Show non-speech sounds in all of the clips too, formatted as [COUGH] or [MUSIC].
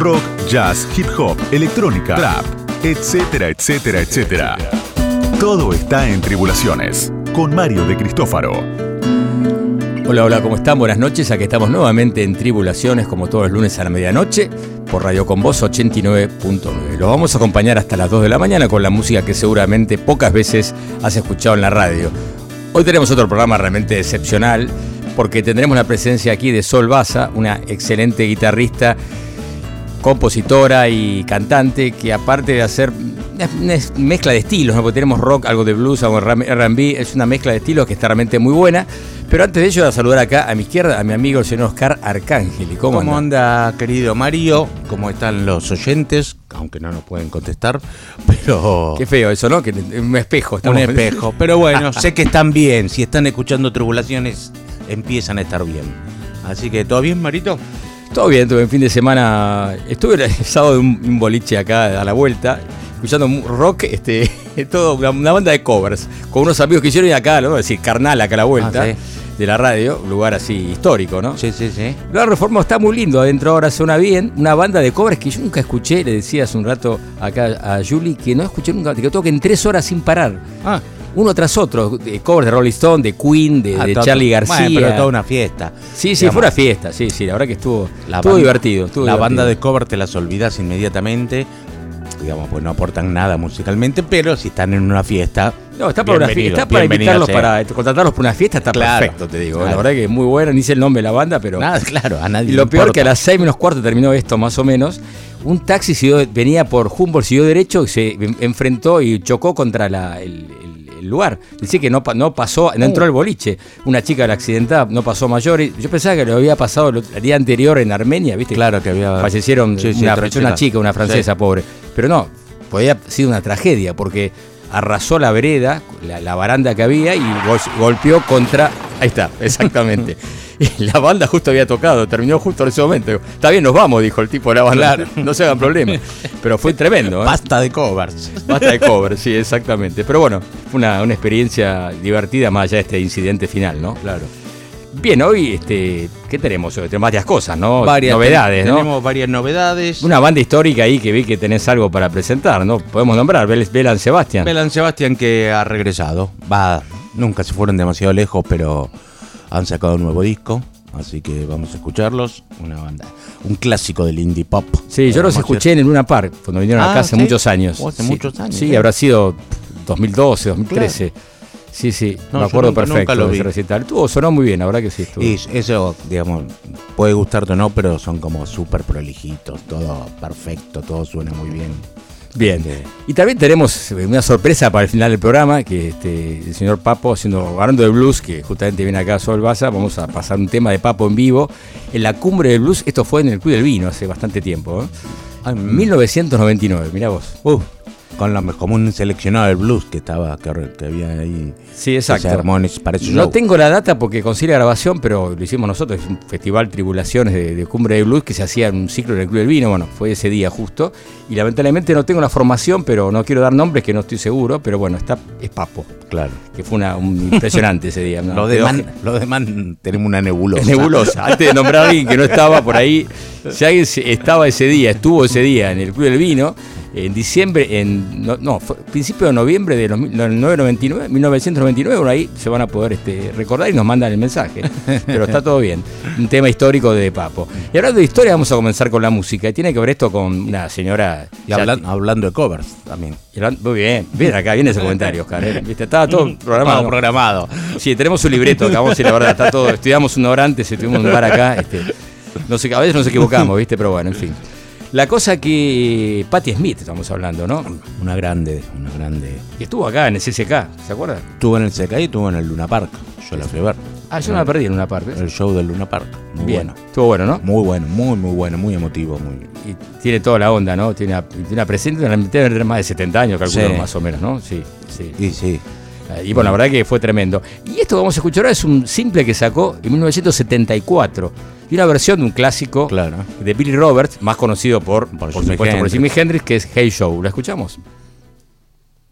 Rock, jazz, hip hop, electrónica, rap, etcétera, etcétera, etcétera. Todo está en Tribulaciones, con Mario de Cristófaro. Hola, hola, ¿cómo están? Buenas noches. Aquí estamos nuevamente en Tribulaciones, como todos los lunes a la medianoche, por Radio Con Voz 89.9. Los vamos a acompañar hasta las 2 de la mañana con la música que seguramente pocas veces has escuchado en la radio. Hoy tenemos otro programa realmente excepcional, porque tendremos la presencia aquí de Sol Baza, una excelente guitarrista, compositora y cantante, que aparte de hacer una mezcla de estilos, ¿no? porque tenemos rock, algo de blues, algo de RB, es una mezcla de estilos que está realmente muy buena. Pero antes de ello, voy a saludar acá a mi izquierda a mi amigo el señor Oscar Arcángel. ¿Cómo, ¿Cómo anda? querido Mario? ¿Cómo están los oyentes? Aunque no nos pueden contestar, [LAUGHS] pero... Qué feo eso, ¿no? Que un espejo. Un espejo. Pero bueno, [LAUGHS] sé que están bien. Si están escuchando Tribulaciones, empiezan a estar bien. Así que, ¿todo bien, Marito? Todo bien, tuve un fin de semana. Estuve el [LAUGHS] sábado de un boliche acá a la vuelta escuchando rock, este, [LAUGHS] todo, una, banda de covers, con unos amigos que hicieron acá, ¿no? decir, carnal acá a la vuelta. Ah, de la radio, un lugar así histórico, ¿no? Sí, sí, sí. La reforma está muy lindo, adentro ahora suena bien, una banda de covers que yo nunca escuché, le decía hace un rato acá a Julie, que no escuché nunca, que toquen en tres horas sin parar. Ah. Uno tras otro, de covers de Rolling Stone, de Queen, de, ah, Charlie García. Bueno, pero toda una fiesta. Sí, sí, fue una fiesta, sí, sí, la verdad que estuvo, estuvo divertido. la banda de covers te las olvidas inmediatamente digamos, pues no aportan nada musicalmente, pero si están en una fiesta. No, está para, una fiesta, está para invitarlos, para contratarlos para una fiesta, está perfecto, te digo. La verdad que es muy bueno, ni sé el nombre de la banda, pero. Nada, claro, a nadie. Y lo peor que a las seis menos cuarto terminó esto, más o menos. Un taxi venía por Humboldt, siguió derecho, y se enfrentó y chocó contra la, el, lugar. Dice que no, no pasó, no entró al boliche. Una chica la accidentada no pasó mayor. Yo pensaba que lo había pasado el día anterior en Armenia, ¿viste? Claro que había. Fallecieron una, una, chica, una francesa, pobre. Pero no, podía haber sido una tragedia porque arrasó la vereda, la, baranda que había y golpeó contra. Ahí está, exactamente. [LAUGHS] y [LAUGHS] la banda justo había tocado, terminó justo en ese momento. Está bien, nos vamos, dijo el tipo de la banda. [LAUGHS] No se hagan problemas. Pero fue tremendo. ¿eh? Basta de covers. Basta de covers, sí, exactamente. Pero bueno, fue una, una experiencia divertida más allá de este incidente final, ¿no? Claro. Bien, hoy, este, ¿qué tenemos? Tenemos varias cosas, ¿no? Varias novedades, ¿no? Tenemos varias novedades. Una banda histórica ahí que vi que tenés algo para presentar, ¿no? Podemos nombrar, Belan Sebastián. Belan Sebastián que ha regresado. Va, nunca se fueron demasiado lejos, pero han sacado un nuevo disco. Así que vamos a escucharlos. Una banda, un clásico del indie pop. Sí, yo los escuché en Luna Park, cuando vinieron acá ah, hace muchos años. hace muchos años. Sí, habrá sido 2012, 2013. Sí, sí, me acuerdo perfecto de ese recital. Tuvo, sonó muy bien, la verdad que sí. Estuvo. Y eso, digamos, puede gustarte o no, pero son como súper prolijitos, todo perfecto, todo suena muy bien. Bien, y también tenemos una sorpresa para el final del programa, que este, el señor Papo, haciendo, hablando de blues, que justamente viene acá a Sol Baza, vamos a pasar un tema de Papo en vivo en la cumbre del blues, esto fue en el Club del Vino hace bastante tiempo, ¿eh? 1999, mira vos. Uh con la, como un seleccionado del blues que estaba que, había ahí. Sí, exacto. Para no tengo la data porque consigue grabación, pero lo hicimos nosotros. Es un festival Tribulaciones de, Cumbre de Blues que se hacía en un ciclo en el Club del Vino. Bueno, fue ese día justo. Y lamentablemente no tengo la formación, pero no quiero dar nombres que no estoy seguro. Pero bueno, está es Papo. Claro. Que fue una, un impresionante ese día. [LAUGHS] Lo demás, demás tenemos una nebulosa. [LAUGHS] Nebulosa. Antes de nombrar a alguien que no estaba por ahí, si alguien estaba ese día, estuvo ese día en el Club del Vino en diciembre, en no, principio de noviembre de 1999, 1999, ahí se van a poder este, recordar y nos mandan el mensaje. [LAUGHS] Pero está todo bien. Un tema histórico de Papo. Y hablando de historia, vamos a comenzar con la música. Y tiene que ver esto con una señora. Y hablando de covers también. Muy bien, bien, acá viene ese comentario, Oscar. ¿eh? Estaba todo programado. programado. Sí, tenemos un libreto, acá vamos a decir la verdad, está todo. Estudiamos una hora antes, estuvimos un lugar acá. Este, no sé, a veces nos equivocamos, ¿viste? Pero bueno, en fin. La cosa que Patti Smith estamos hablando, ¿no? Una grande, una grande. Y estuvo acá en el CCK, ¿se acuerdan? Estuvo en el CCK y estuvo en el Luna Park. Yo la fui a ver. Ah, yo no la perdí en Luna Park. El show del Luna Park. Muy Bien. bueno. Estuvo bueno, ¿no? Muy bueno, muy, muy bueno, muy emotivo. Muy... Y tiene toda la onda, ¿no? Tiene una, tiene una presencia, tener más de 70 años, calculo más o menos, ¿no? Sí, sí. Y sí. Eh, y bueno, la verdad que fue tremendo. Y esto que vamos a escuchar ahora es un simple que sacó en 1974 y una versión de un clásico de Billy Roberts, más conocido por, por, supuesto, Hendrix. por Jimi Hendrix, que es Hey Show. ¿La escuchamos?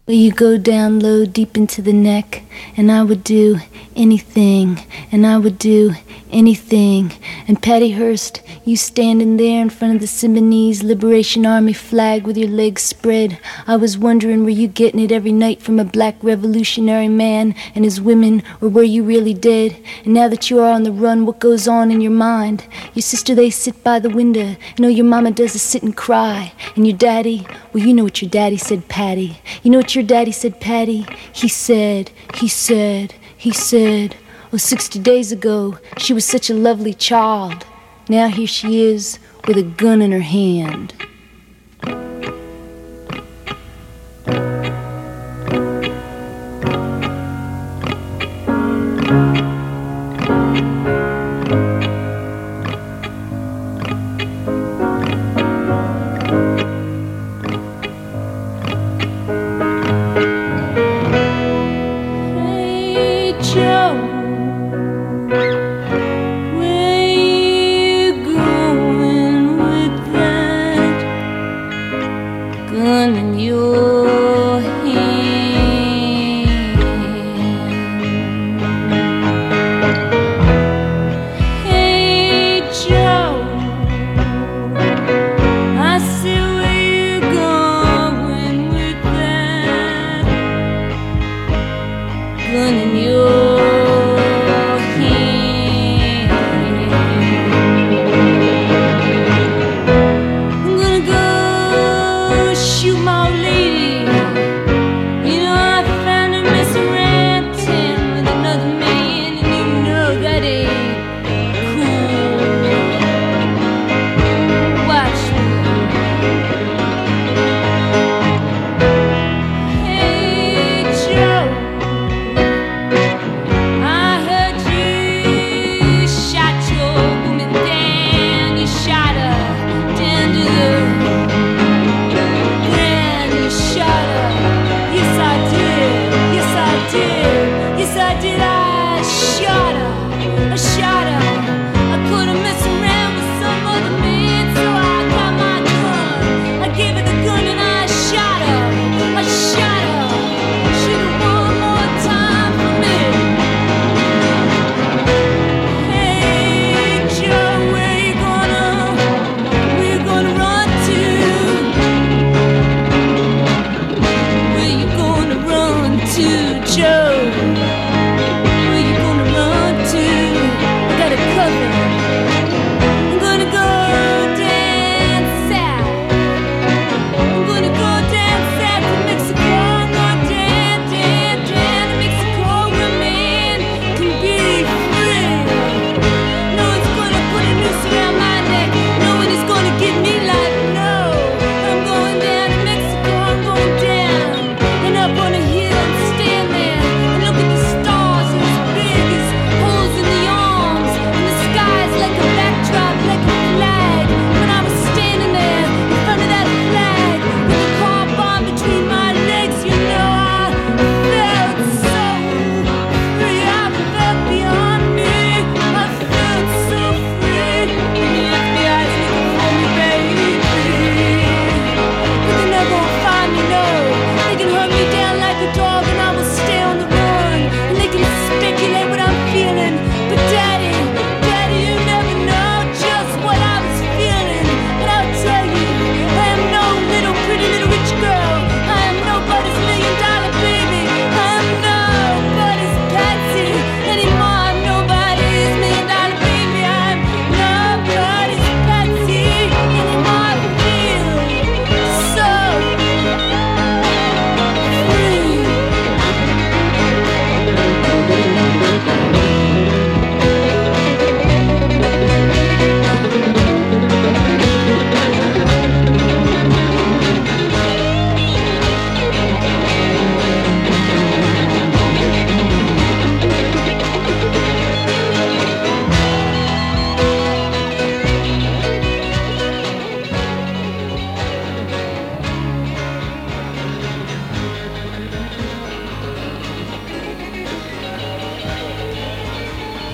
You go down low, deep into the neck, and I would do anything, and I would do anything. And Patty Hearst, you standing there in front of the Simonese Liberation Army flag with your legs spread. I was wondering, were you getting it every night from a black revolutionary man and his women, or were you really dead? And now that you are on the run, what goes on in your mind? Your sister, they sit by the window. No, your mama does a sit and cry. And your daddy, well, you know what your daddy said, Patty. You know what your daddy said, Patty? He said, he said, he said, well, 60 days ago, she was such a lovely child. Now here she is with a gun in her hand.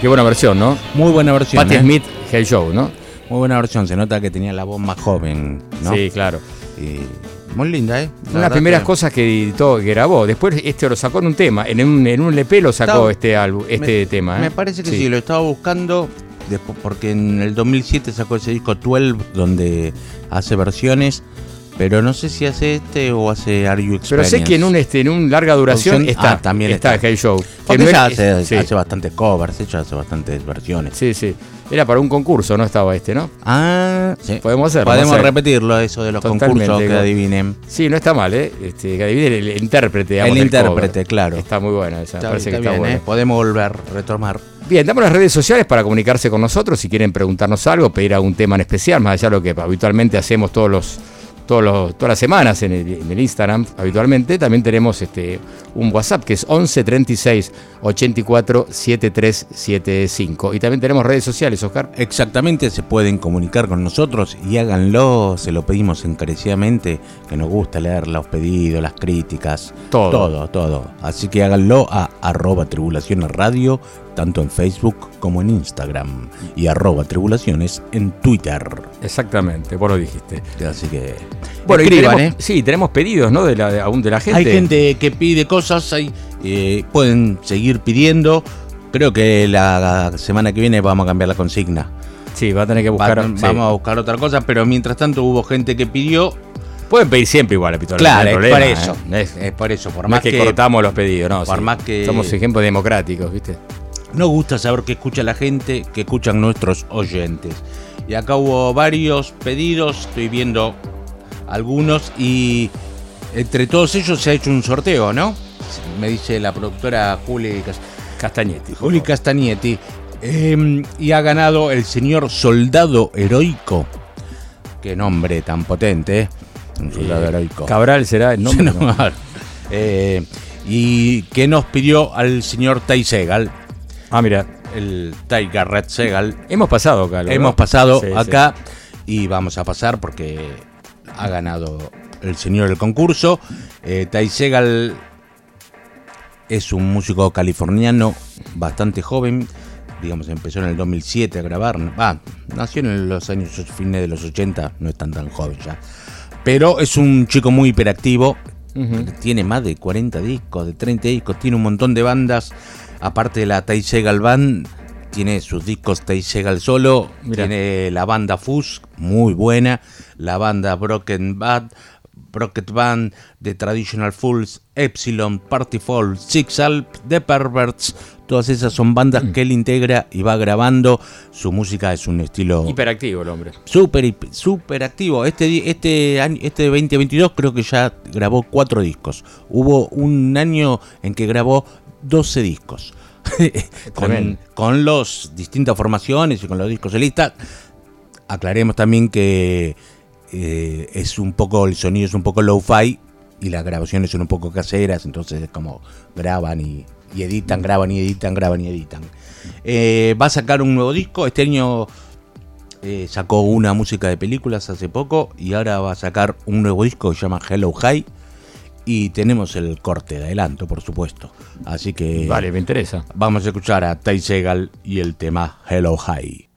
Qué buena versión, ¿no? Muy buena versión. Patti. ¿eh? Smith, Hey Show, ¿no? Muy buena versión, se nota que tenía la voz más joven, ¿no? Sí, claro. Muy linda, ¿eh? Una de las primeras cosas que editó, que grabó. Después este lo sacó en un tema, en un, en LP lo sacó este álbum, este tema. ¿eh? Me parece que sí. lo estaba buscando porque en el 2007 sacó ese disco 12 donde hace versiones pero no sé si hace este o hace Are You Pero sé que en un este, en un larga duración Opción- está, ah, también está, está. Hey Show. Que Porque no ella hace, sí, hace bastantes covers, ella hace bastantes versiones. sí, sí. Era para un concurso, no estaba este, ¿no? Ah, sí. Podemos hacerlo, Podemos hacer. repetirlo, eso de los Totalmente, concursos que adivinen. Sí, no está mal, ¿eh? Este, que adivine el, el intérprete. digamos, El intérprete, cover. claro. Está muy buena esa, Está, parece está que está bien, buena. ¿eh? Podemos volver, retomar. Bien, damos las redes sociales para comunicarse con nosotros si quieren preguntarnos algo, pedir algún tema en especial, más allá de lo que habitualmente hacemos todos los, todos los, todas las semanas en el, en el Instagram, habitualmente. También tenemos este, un WhatsApp que es 11 36 84 7375. Y también tenemos redes sociales, Oscar. Exactamente, se pueden comunicar con nosotros y háganlo, se lo pedimos encarecidamente, que nos gusta leer los pedidos, las críticas, Todo. todo, todo. Así que háganlo a arroba tribulaciones radio, tanto en Facebook como en Instagram, y arroba tribulaciones en Twitter. Exactamente, vos lo dijiste. Así que Bueno, y escriban, tenemos, ¿eh? sí, tenemos pedidos, ¿no? De la, aún de la gente. Hay gente que pide cosas, hay, eh, pueden seguir pidiendo. Creo que la semana que viene vamos a cambiar la consigna. Sí, va a tener que buscar. Va- sí. Vamos a buscar otra cosa, pero mientras tanto hubo gente que pidió. Pueden pedir siempre igual, Pito. Claro, no hay es por problema, eso. ¿eh? Es, Es por eso, por no más es que, que, cortamos los pedidos, no. por sí. más que- Somos ejemplos democráticos, ¿viste? Nos gusta saber qué escucha la gente, qué escuchan nuestros oyentes. Y acá hubo varios pedidos, estoy viendo algunos y entre todos ellos se ha hecho un sorteo, ¿no? Me dice la productora Juli, Cas- Castañetti. Juli favor. Castagnetti. Eh, y ha ganado el señor Soldado Heroico. Qué nombre tan potente, ¿eh? Un soldado Eh, heroico. Cabral será el nombre. [LAUGHS] No, eh, y que nos pidió al señor Tai Segal, Ah, mira, el Tiger Red Segal. hemos pasado acá. ¿no? Hemos pasado Sí, sí. acá y vamos a pasar porque ha ganado el señor el concurso. Eh, Tai Segal es un músico californiano bastante joven. Digamos, empezó en el 2007 a grabar. Ah, nació en los años fines de los 80, no es tan tan joven ya. Pero es un chico muy hiperactivo. Tiene más de 40 discos, de 30 discos, tiene un montón de bandas. Aparte de la Tai Segal Band, tiene sus discos Tai Segal solo, Mirá. tiene la banda Fuzz, muy buena, la banda Broken Bad, Brocket Band, The Traditional Fools, Epsilon, Party Fall, Six Alp, The Perverts, todas esas son bandas Mm. que él integra y va grabando. Su música es un estilo Hiperactivo el hombre. Súper, súper activo. Este, este año, este 2022 creo que ya grabó cuatro discos. Hubo un año en que grabó 12 discos. [LAUGHS] con, con las distintas formaciones y con los discos solistas. Aclaremos también que eh, es un poco, el sonido es un poco low-fi y las grabaciones son un poco caseras, entonces es como graban y, y editan, graban y editan, graban y editan. Eh, va a sacar un nuevo disco, este año eh, sacó una música de películas hace poco y ahora va a sacar un nuevo disco que se llama Hello High y tenemos el corte de adelanto, por supuesto. Así que Vale, me interesa. vamos a escuchar a Ty Segal y el tema Hello High.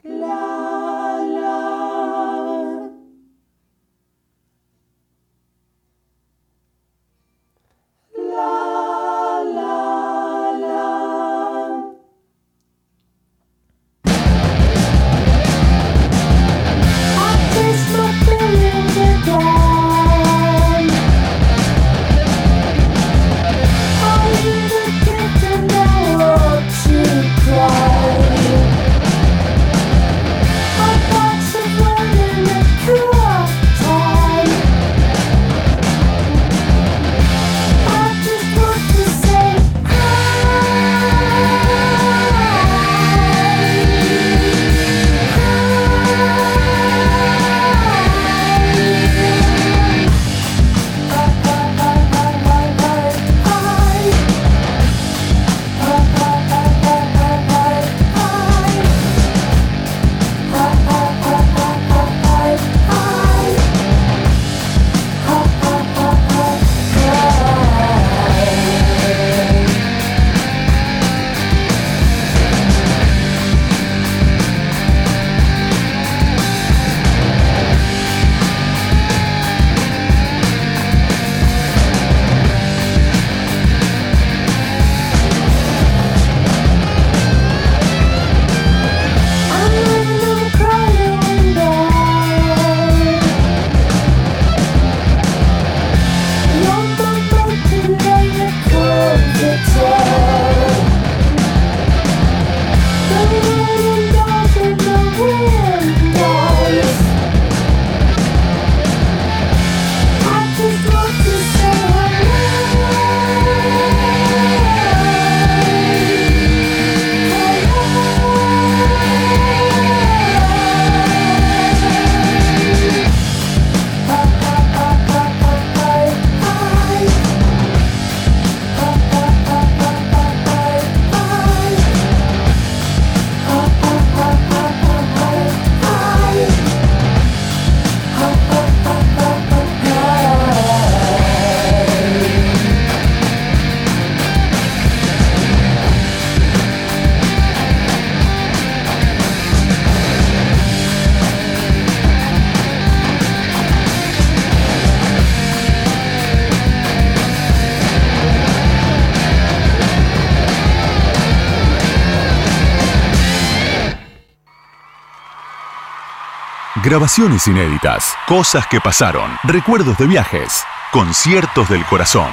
Grabaciones inéditas, cosas que pasaron, recuerdos de viajes, conciertos del corazón.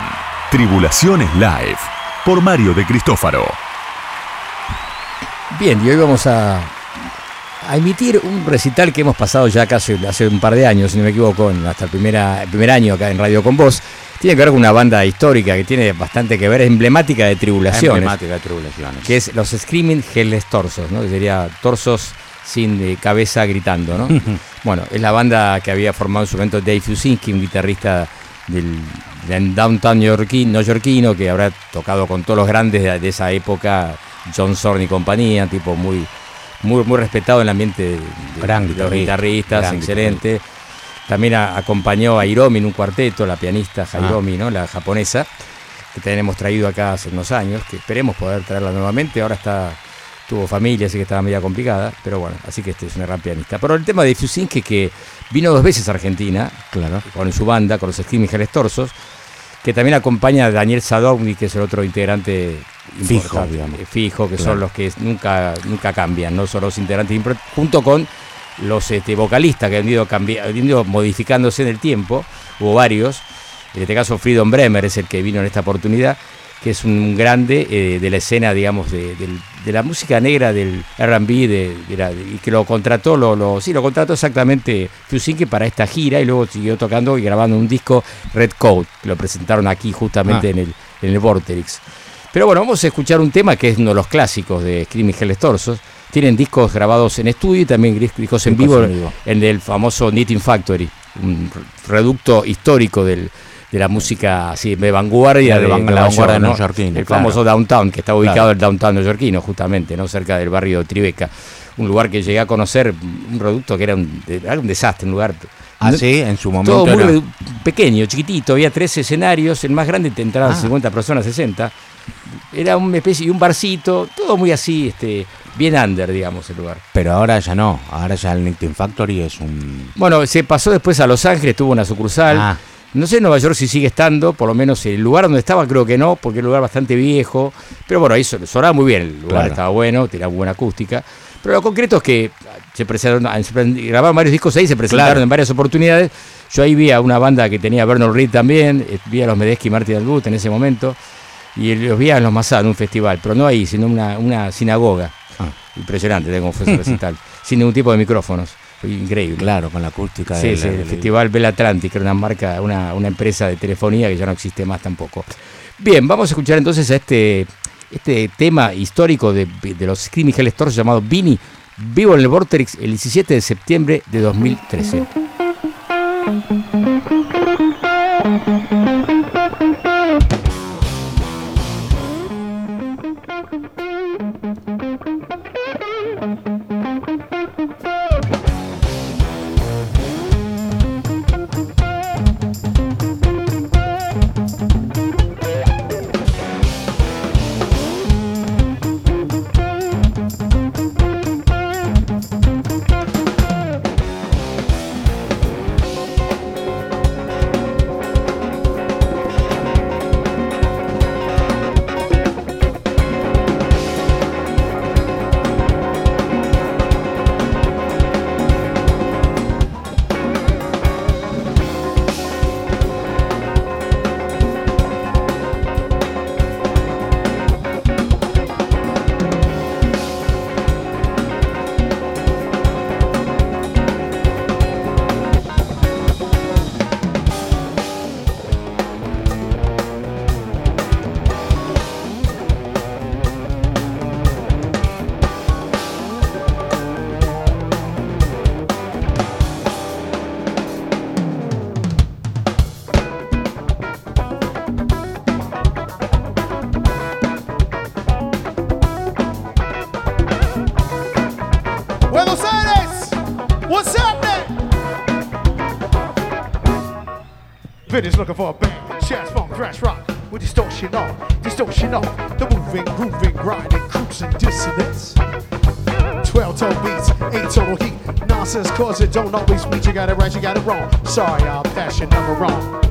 Tribulaciones Live, por Mario de Cristófaro. Bien, y hoy vamos a, a emitir un recital que hemos pasado ya casi hace un par de años, si no me equivoco, en- hasta el, primera, el primer año acá en Radio Con Vos. Tiene que ver con una banda histórica que tiene bastante que ver, es emblemática de tribulaciones. Emblemática de tribulaciones. que es los Screaming Headless Torsos, ¿no? Que sería torsos sin eh, cabeza gritando, ¿no? [LAUGHS] bueno, es la banda que había formado en su momento Dave Fusinski, un guitarrista del, del downtown neoyorquino, que habrá tocado con todos los grandes de, de esa época, John Zorn y compañía, tipo muy, muy, muy respetado en el ambiente de, de- los guitarrista, guitarristas, gran excelente. También a- acompañó a Hiromi en un cuarteto, la pianista Ah. Hiromi, ¿no? La japonesa que también hemos traído acá hace unos años, que esperemos poder traerla nuevamente. Ahora está tuvo familia, así que estaba media complicada, pero bueno, así que este es una gran pianista. Pero el tema de Fusinski que vino dos veces a Argentina, Claro. con su banda, con los Headless Torsos, que también acompaña a Daniel Sadovni, que es el otro integrante Fijo, digamos. eh, fijo, que Claro. son los que nunca, nunca cambian, no son los integrantes, junto con los este, vocalistas que han ido, han ido modificándose en el tiempo, hubo varios, en este caso Freedom Bremer es el que vino en esta oportunidad, que es un grande eh, de la escena, digamos, de, de la música negra, del R&B, de, y que lo contrató, lo, lo- sí, lo contrató exactamente Fusinke para esta gira y luego siguió tocando y grabando un disco Red Coat, que lo presentaron aquí justamente Ah. en, el, en el Vorterix. Pero bueno, vamos a escuchar un tema que es uno de los clásicos de Screaming Headless Torsos. Tienen discos grabados en estudio y también dis- discos en Discos vivo, en vivo. en el famoso Knitting Factory, un reducto histórico del- de la música así de vanguardia De de, la Nueva vanguardia ¿no? neoyorquina, El claro. famoso downtown, que está ubicado Claro. en el downtown neoyorquino, justamente, ¿no? cerca del barrio de Tribeca. Un lugar que llegué a conocer, un reducto que era un, era un desastre, un lugar Así, en su momento. todo muy era- redu- pequeño, chiquitito, había tres escenarios, el más grande te entraban Ah. 50 personas, 60. Era una especie de un barcito, todo muy así, este, bien under, digamos, el lugar. Pero ahora ya no. Ahora ya el Knitting Factory es un. Bueno, se pasó después a Los Ángeles, tuvo una sucursal. Ah. No sé en Nueva York si sigue estando, por lo menos el lugar donde estaba creo que no, porque es un lugar bastante viejo. Pero bueno, ahí son- sonaba muy bien, el lugar Claro. estaba bueno, tenía buena acústica. Pero lo concreto es que se presentaron, se pre- grabaron varios discos ahí, se presentaron Claro. en varias oportunidades. Yo ahí vi a una banda que tenía a Bernard Reed también, eh, vi a los Medeski y Martin Albut en ese momento. Y los vi en los Masá en un festival, pero no ahí, sino una, una sinagoga. Ah. Impresionante, tengo fue ese recital. [LAUGHS] sin ningún tipo de micrófonos. Increíble. Claro, con la acústica. Sí, del- sí, el del- Festival Bell Atlantic, que era una marca, una, una empresa de telefonía que ya no existe más tampoco. Bien, vamos a escuchar entonces a este, este tema histórico de, de los Screaming Hell Stores llamado Vini, vivo en el Vortex el 17 de septiembre de 2013. Don't always meet you got it right, you got it wrong. Sorry, I'll pass your number wrong.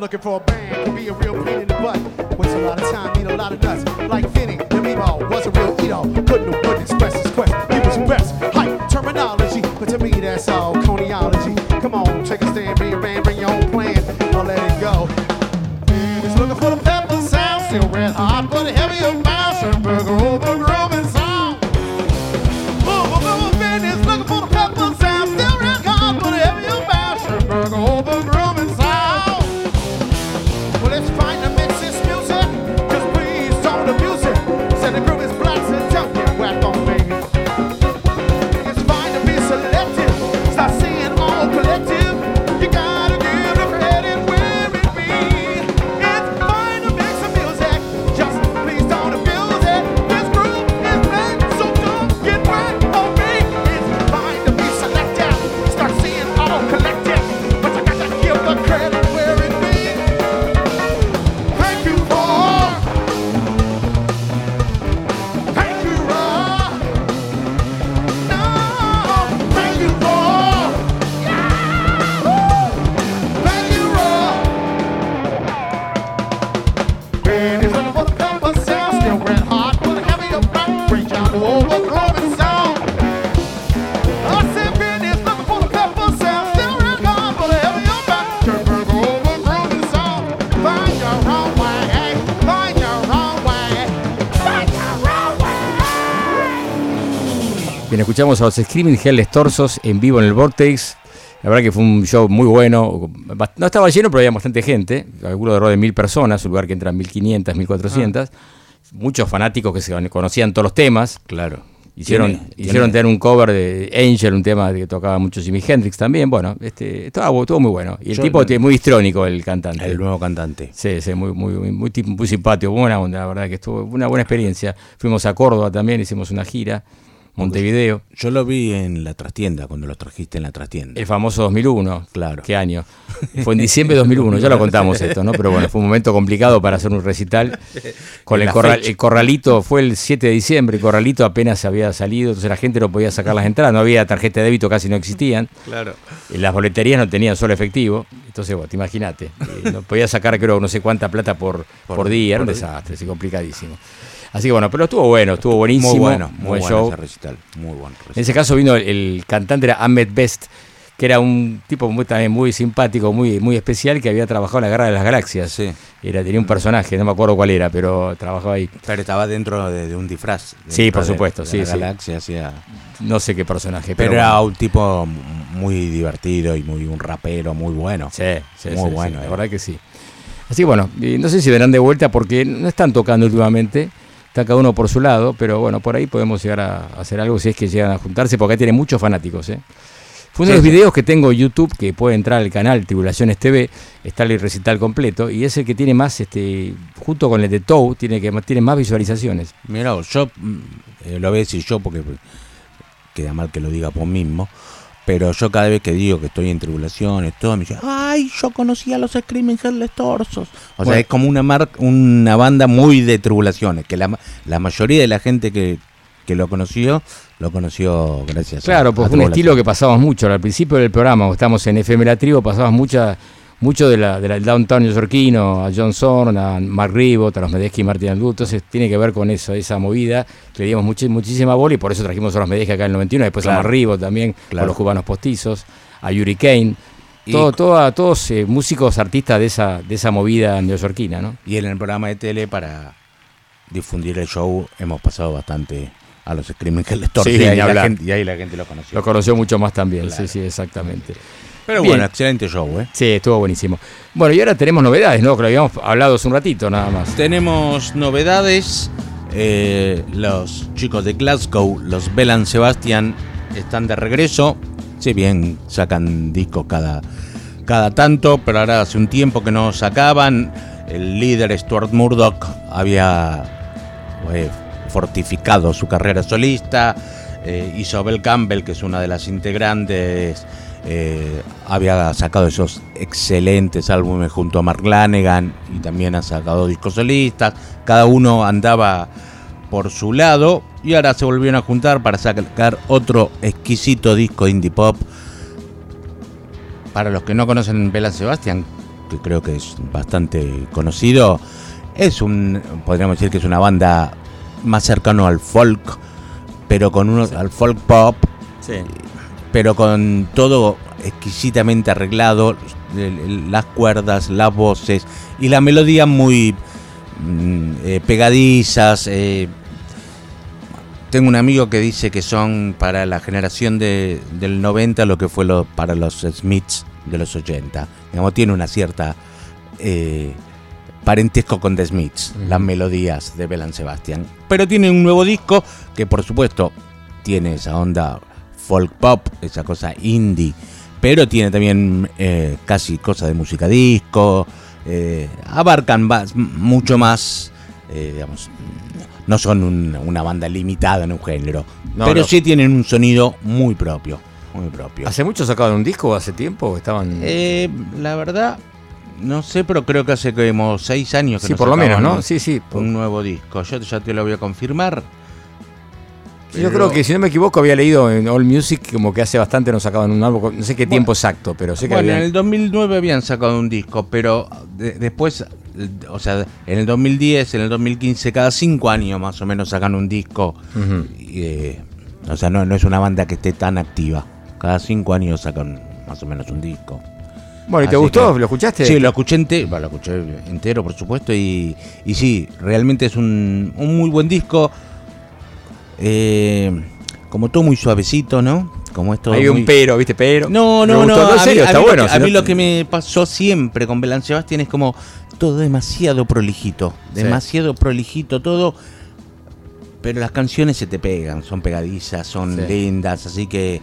looking for a band to be a real escuchamos a los Screaming Hell Torsos en vivo en el Vortex. La verdad que fue un show muy bueno. No estaba lleno, pero había bastante gente. Algunos de de mil personas, un lugar que entran 1500, 1400. Ah. Muchos fanáticos que se conocían todos los temas. Claro. Hicieron, hicieron tener un cover de Angel, un tema que tocaba mucho Jimi Hendrix también. Bueno, este, estaba, estuvo muy bueno. Y el tipo es muy histrónico, el cantante. El nuevo cantante. Sí, sí, muy, muy, muy, muy, muy simpático, buena onda, la verdad que estuvo una buena experiencia. Fuimos a Córdoba también, hicimos una gira. Montevideo. Yo lo vi en la trastienda, cuando lo trajiste en la trastienda. El famoso 2001. Claro. ¿Qué año? [LAUGHS] Fue en diciembre de 2001, ya lo contamos [LAUGHS] esto, ¿no? Pero bueno, fue un momento complicado para hacer un recital. Con el, corral- el corralito, fue el 7 de diciembre, el corralito apenas había salido, entonces la gente no podía sacar las entradas, no había tarjeta de débito, casi no existían. Claro. Y Las boleterías no tenían solo efectivo, entonces vos, te imagínate, eh, no podía sacar creo no sé cuánta plata por, por, Por- día, era un desastre, así complicadísimo. Así que bueno, pero estuvo bueno, estuvo buenísimo, Muy bueno, muy buen bueno show. ese recital. Muy bueno. En ese caso vino el, el cantante era Ahmed Best, que era un tipo muy, también muy simpático, muy, muy especial, que había trabajado en la Guerra de las Galaxias. Sí. Era, tenía un personaje, no me acuerdo cuál era, pero trabajaba ahí. Pero estaba dentro de, de un disfraz. Sí, por de- supuesto, de sí, la sí. galaxia, hacía- No sé qué personaje, Pero pero, era bueno. un tipo muy divertido y muy un rapero muy bueno. Sí, sí, Muy sí, bueno, la verdad que sí. Así que bueno, no sé si verán de vuelta porque no están tocando últimamente, está cada uno por su lado, pero bueno, por ahí podemos llegar a hacer algo si es que llegan a juntarse, porque acá tiene muchos fanáticos. ¿eh? Fue uno de los Sí, videos que tengo en YouTube, que puede entrar al canal Tribulaciones TV, está el recital completo, y es el que tiene más, este junto con el de Tou, tiene, que, tiene más visualizaciones. Mira, yo mm, eh, lo voy a decir yo porque queda mal que lo diga por mismo. Pero yo cada vez que digo que estoy en tribulaciones, todo me dice, ay, yo conocí a los Screaming Headless Torsos. O Bueno. sea, es como una mar una banda muy de tribulaciones, que la, la mayoría de la gente que, que lo conoció, lo conoció gracias a Claro, pues a un estilo que pasábamos mucho. Al principio del programa, estábamos en FM La Tribu, pasábamos mucha, mucho de la, de la- del downtown neoyorquino, a John Zorn, a Mark Ribot, a los Medesky y Martin Andrew. Entonces tiene que ver con eso, esa movida. Le dimos muchísima bola y por eso trajimos a los Medesky acá en el 91, después a Claro. Mark Ribot también, Claro. con los cubanos postizos, a Yuri Kane. Y- Todo, todo- todos eh, músicos, artistas de esa, de esa movida neoyorquina, ¿no? Y en el programa de tele para difundir el show hemos pasado bastante a los Screaming Headless Torsos. Sí, y, ahí la gente, y ahí la gente lo conoció. Lo conoció mucho más también, Claro. sí, sí, exactamente. Pero Bien. bueno, excelente show, ¿eh? Sí, estuvo buenísimo. Bueno, y ahora tenemos novedades, ¿no? Que lo habíamos hablado hace un ratito nada más. Tenemos novedades. eh, los chicos de Glasgow, los Belan Sebastian, están de regreso. Si bien sacan discos cada, cada tanto, pero ahora hace un tiempo que no sacaban. El líder Stuart Murdoch había eh, fortificado su carrera solista. Eh, Isabel Campbell, que es una de las integrantes, eh, había sacado esos excelentes álbumes junto a Mark Lanegan y también ha sacado discos solistas. Cada uno andaba por su lado y ahora se volvieron a juntar para sacar otro exquisito disco de indie pop. Para los que no conocen Bela Sebastian, que creo que es bastante conocido, es un, podríamos decir que es una banda más cercano al folk, pero con unos, al folk pop, Sí. pero con todo exquisitamente arreglado, las cuerdas, las voces y la melodía muy mm, eh, pegadizas. eh. Tengo un amigo que dice que son para la generación de, del 90 lo que fue lo, para los Smiths de los 80. Digamos, tiene una cierta eh, parentesco con The Smiths, las melodías de Belan Sebastian. Pero tiene un nuevo disco que por supuesto tiene esa onda folk pop, esa cosa indie, pero tiene también eh, casi cosas de música disco, eh, abarcan más- mucho más, eh, digamos, no son un- una banda limitada en un género, No, pero no. sí tienen un sonido muy propio, muy propio. ¿Hace mucho sacaban un disco hace tiempo? Estaban. Eh, la verdad, no sé, pero creo que hace como seis años que sí, no por lo menos, ¿no? Sí, sí. Un, un nuevo disco. Yo ya te lo voy a confirmar. Yo creo que, si no me equivoco, había leído en All Music como que hace bastante no sacaban un álbum. No sé qué tiempo exacto, pero sé que Bueno, en el 2009 habían sacado un disco, pero de- después, o sea, en el 2010, en el 2015, cada cinco años más o menos sacan un disco. Eh, o sea, no, no es una banda que esté tan activa. Cada cinco años sacan más o menos un disco. Bueno, ¿y te Así gustó? que- ¿Lo escuchaste? Sí, lo escuché, ente- bueno, lo escuché entero, por supuesto, y, y sí, realmente es un, un muy buen disco. Eh, como todo muy suavecito, ¿no? Como esto Hay un pero, ¿viste? Pero. no, no, no. gustó. En a serio, a está mí bueno. Que, si a no- mí lo que me pasó siempre con Belán Sebastián es como todo demasiado prolijito. Sí. Demasiado prolijito todo. Pero las canciones se te pegan, son pegadizas, son Sí. lindas. Así que,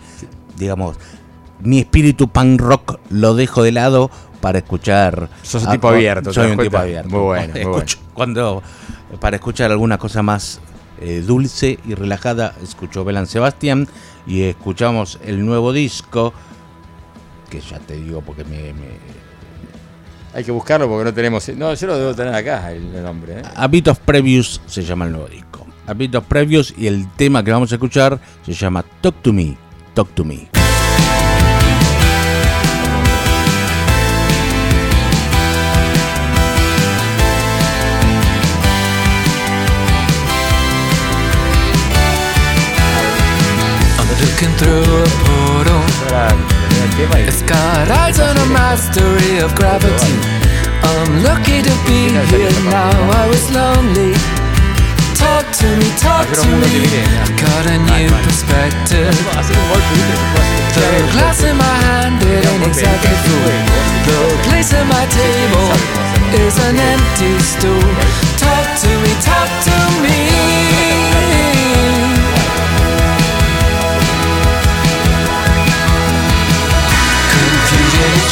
digamos, mi espíritu punk rock lo dejo de lado para escuchar. Sos un tipo abierto, ¿te Soy un tipo abierto. Muy bueno, muy Escucho- Cuando, para escuchar alguna cosa más eh, dulce y relajada, escuchó Belan Sebastián y escuchamos el nuevo disco, que ya te digo porque me... me- Hay que buscarlo porque no tenemos. No, yo lo debo tener acá, el, nombre. ¿eh? A Bit of Previews se llama el nuevo disco. A Bit of Previews y el tema que vamos a escuchar se llama Talk to Me, Talk to Me. Looking through a portal. It's got eyes on a mastery of gravity. I'm lucky to be here now. I was lonely. Talk to me, talk to me. I got a new perspective. The glass in my hand, it ain't exactly full. The place at my table is an empty stool. Talk to me, talk to me.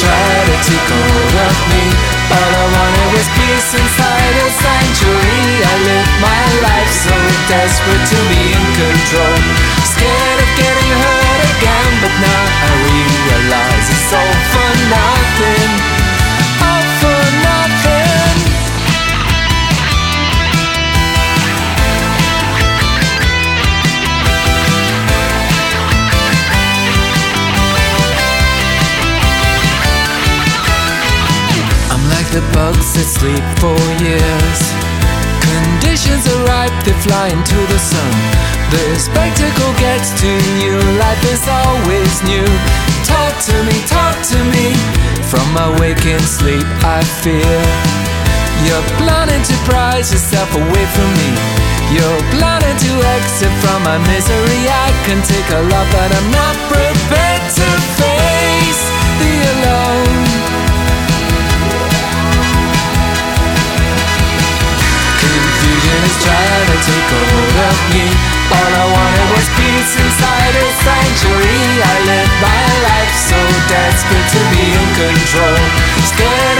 Is to take hold of me. All I wanted was peace inside a sanctuary. I lived my life so desperate to be in control. Scared of getting hurt again, but now I realize it's all for nothing. The bugs that sleep for years. Conditions are ripe, they fly into the sun. The spectacle gets too new, life is always new. Talk to me, talk to me. From my waking sleep, I fear. You're planning to prize yourself away from me. You're planning to exit from my misery. I can take a lot, but I'm not prepared trying to take a hold of me. All I wanted was peace inside a sanctuary. I lived my life so desperate to be in control. Scared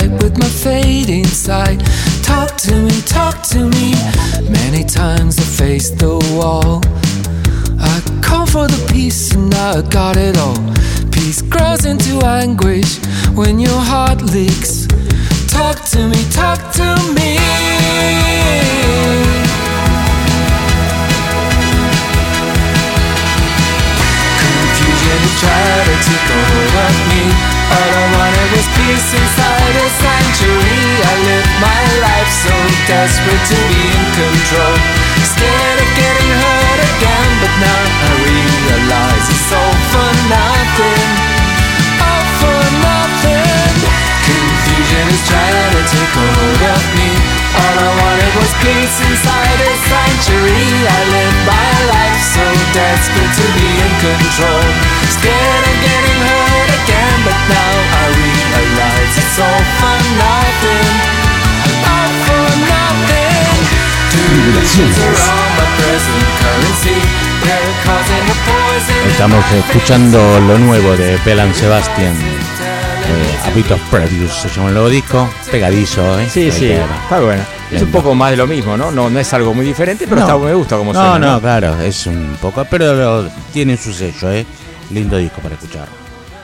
night with my fading sight. Talk to me, talk to me. Many times I faced the wall. I call for the peace and now I got it all. Peace grows into anguish when your heart leaks. Talk to me, talk to me. Trying to take a hold of me. All I wanted was peace inside a sanctuary. I lived my life so desperate to be in control. Scared of getting hurt again, but now I realize it's all for nothing. All for nothing. Confusion is trying to take hold of me. All I wanted was peace inside a sanctuary. I lived my life so desperate to be in control. Scared of getting hurt again, but now I realize it's all for nothing. All for nothing. Delusions are all my present currency. They're causing a poison. Estamos escuchando lo nuevo de Belan Sebastian. Eh, a Bit of Previews se llama el nuevo disco. Pegadizo, ¿eh? Sí, sí, está bueno. Es un poco más de lo mismo, ¿no? No, no es algo muy diferente, pero No. está, me gusta como No, suena. no, claro, es un poco, pero lo- tiene su sello, ¿eh? Lindo disco para escuchar.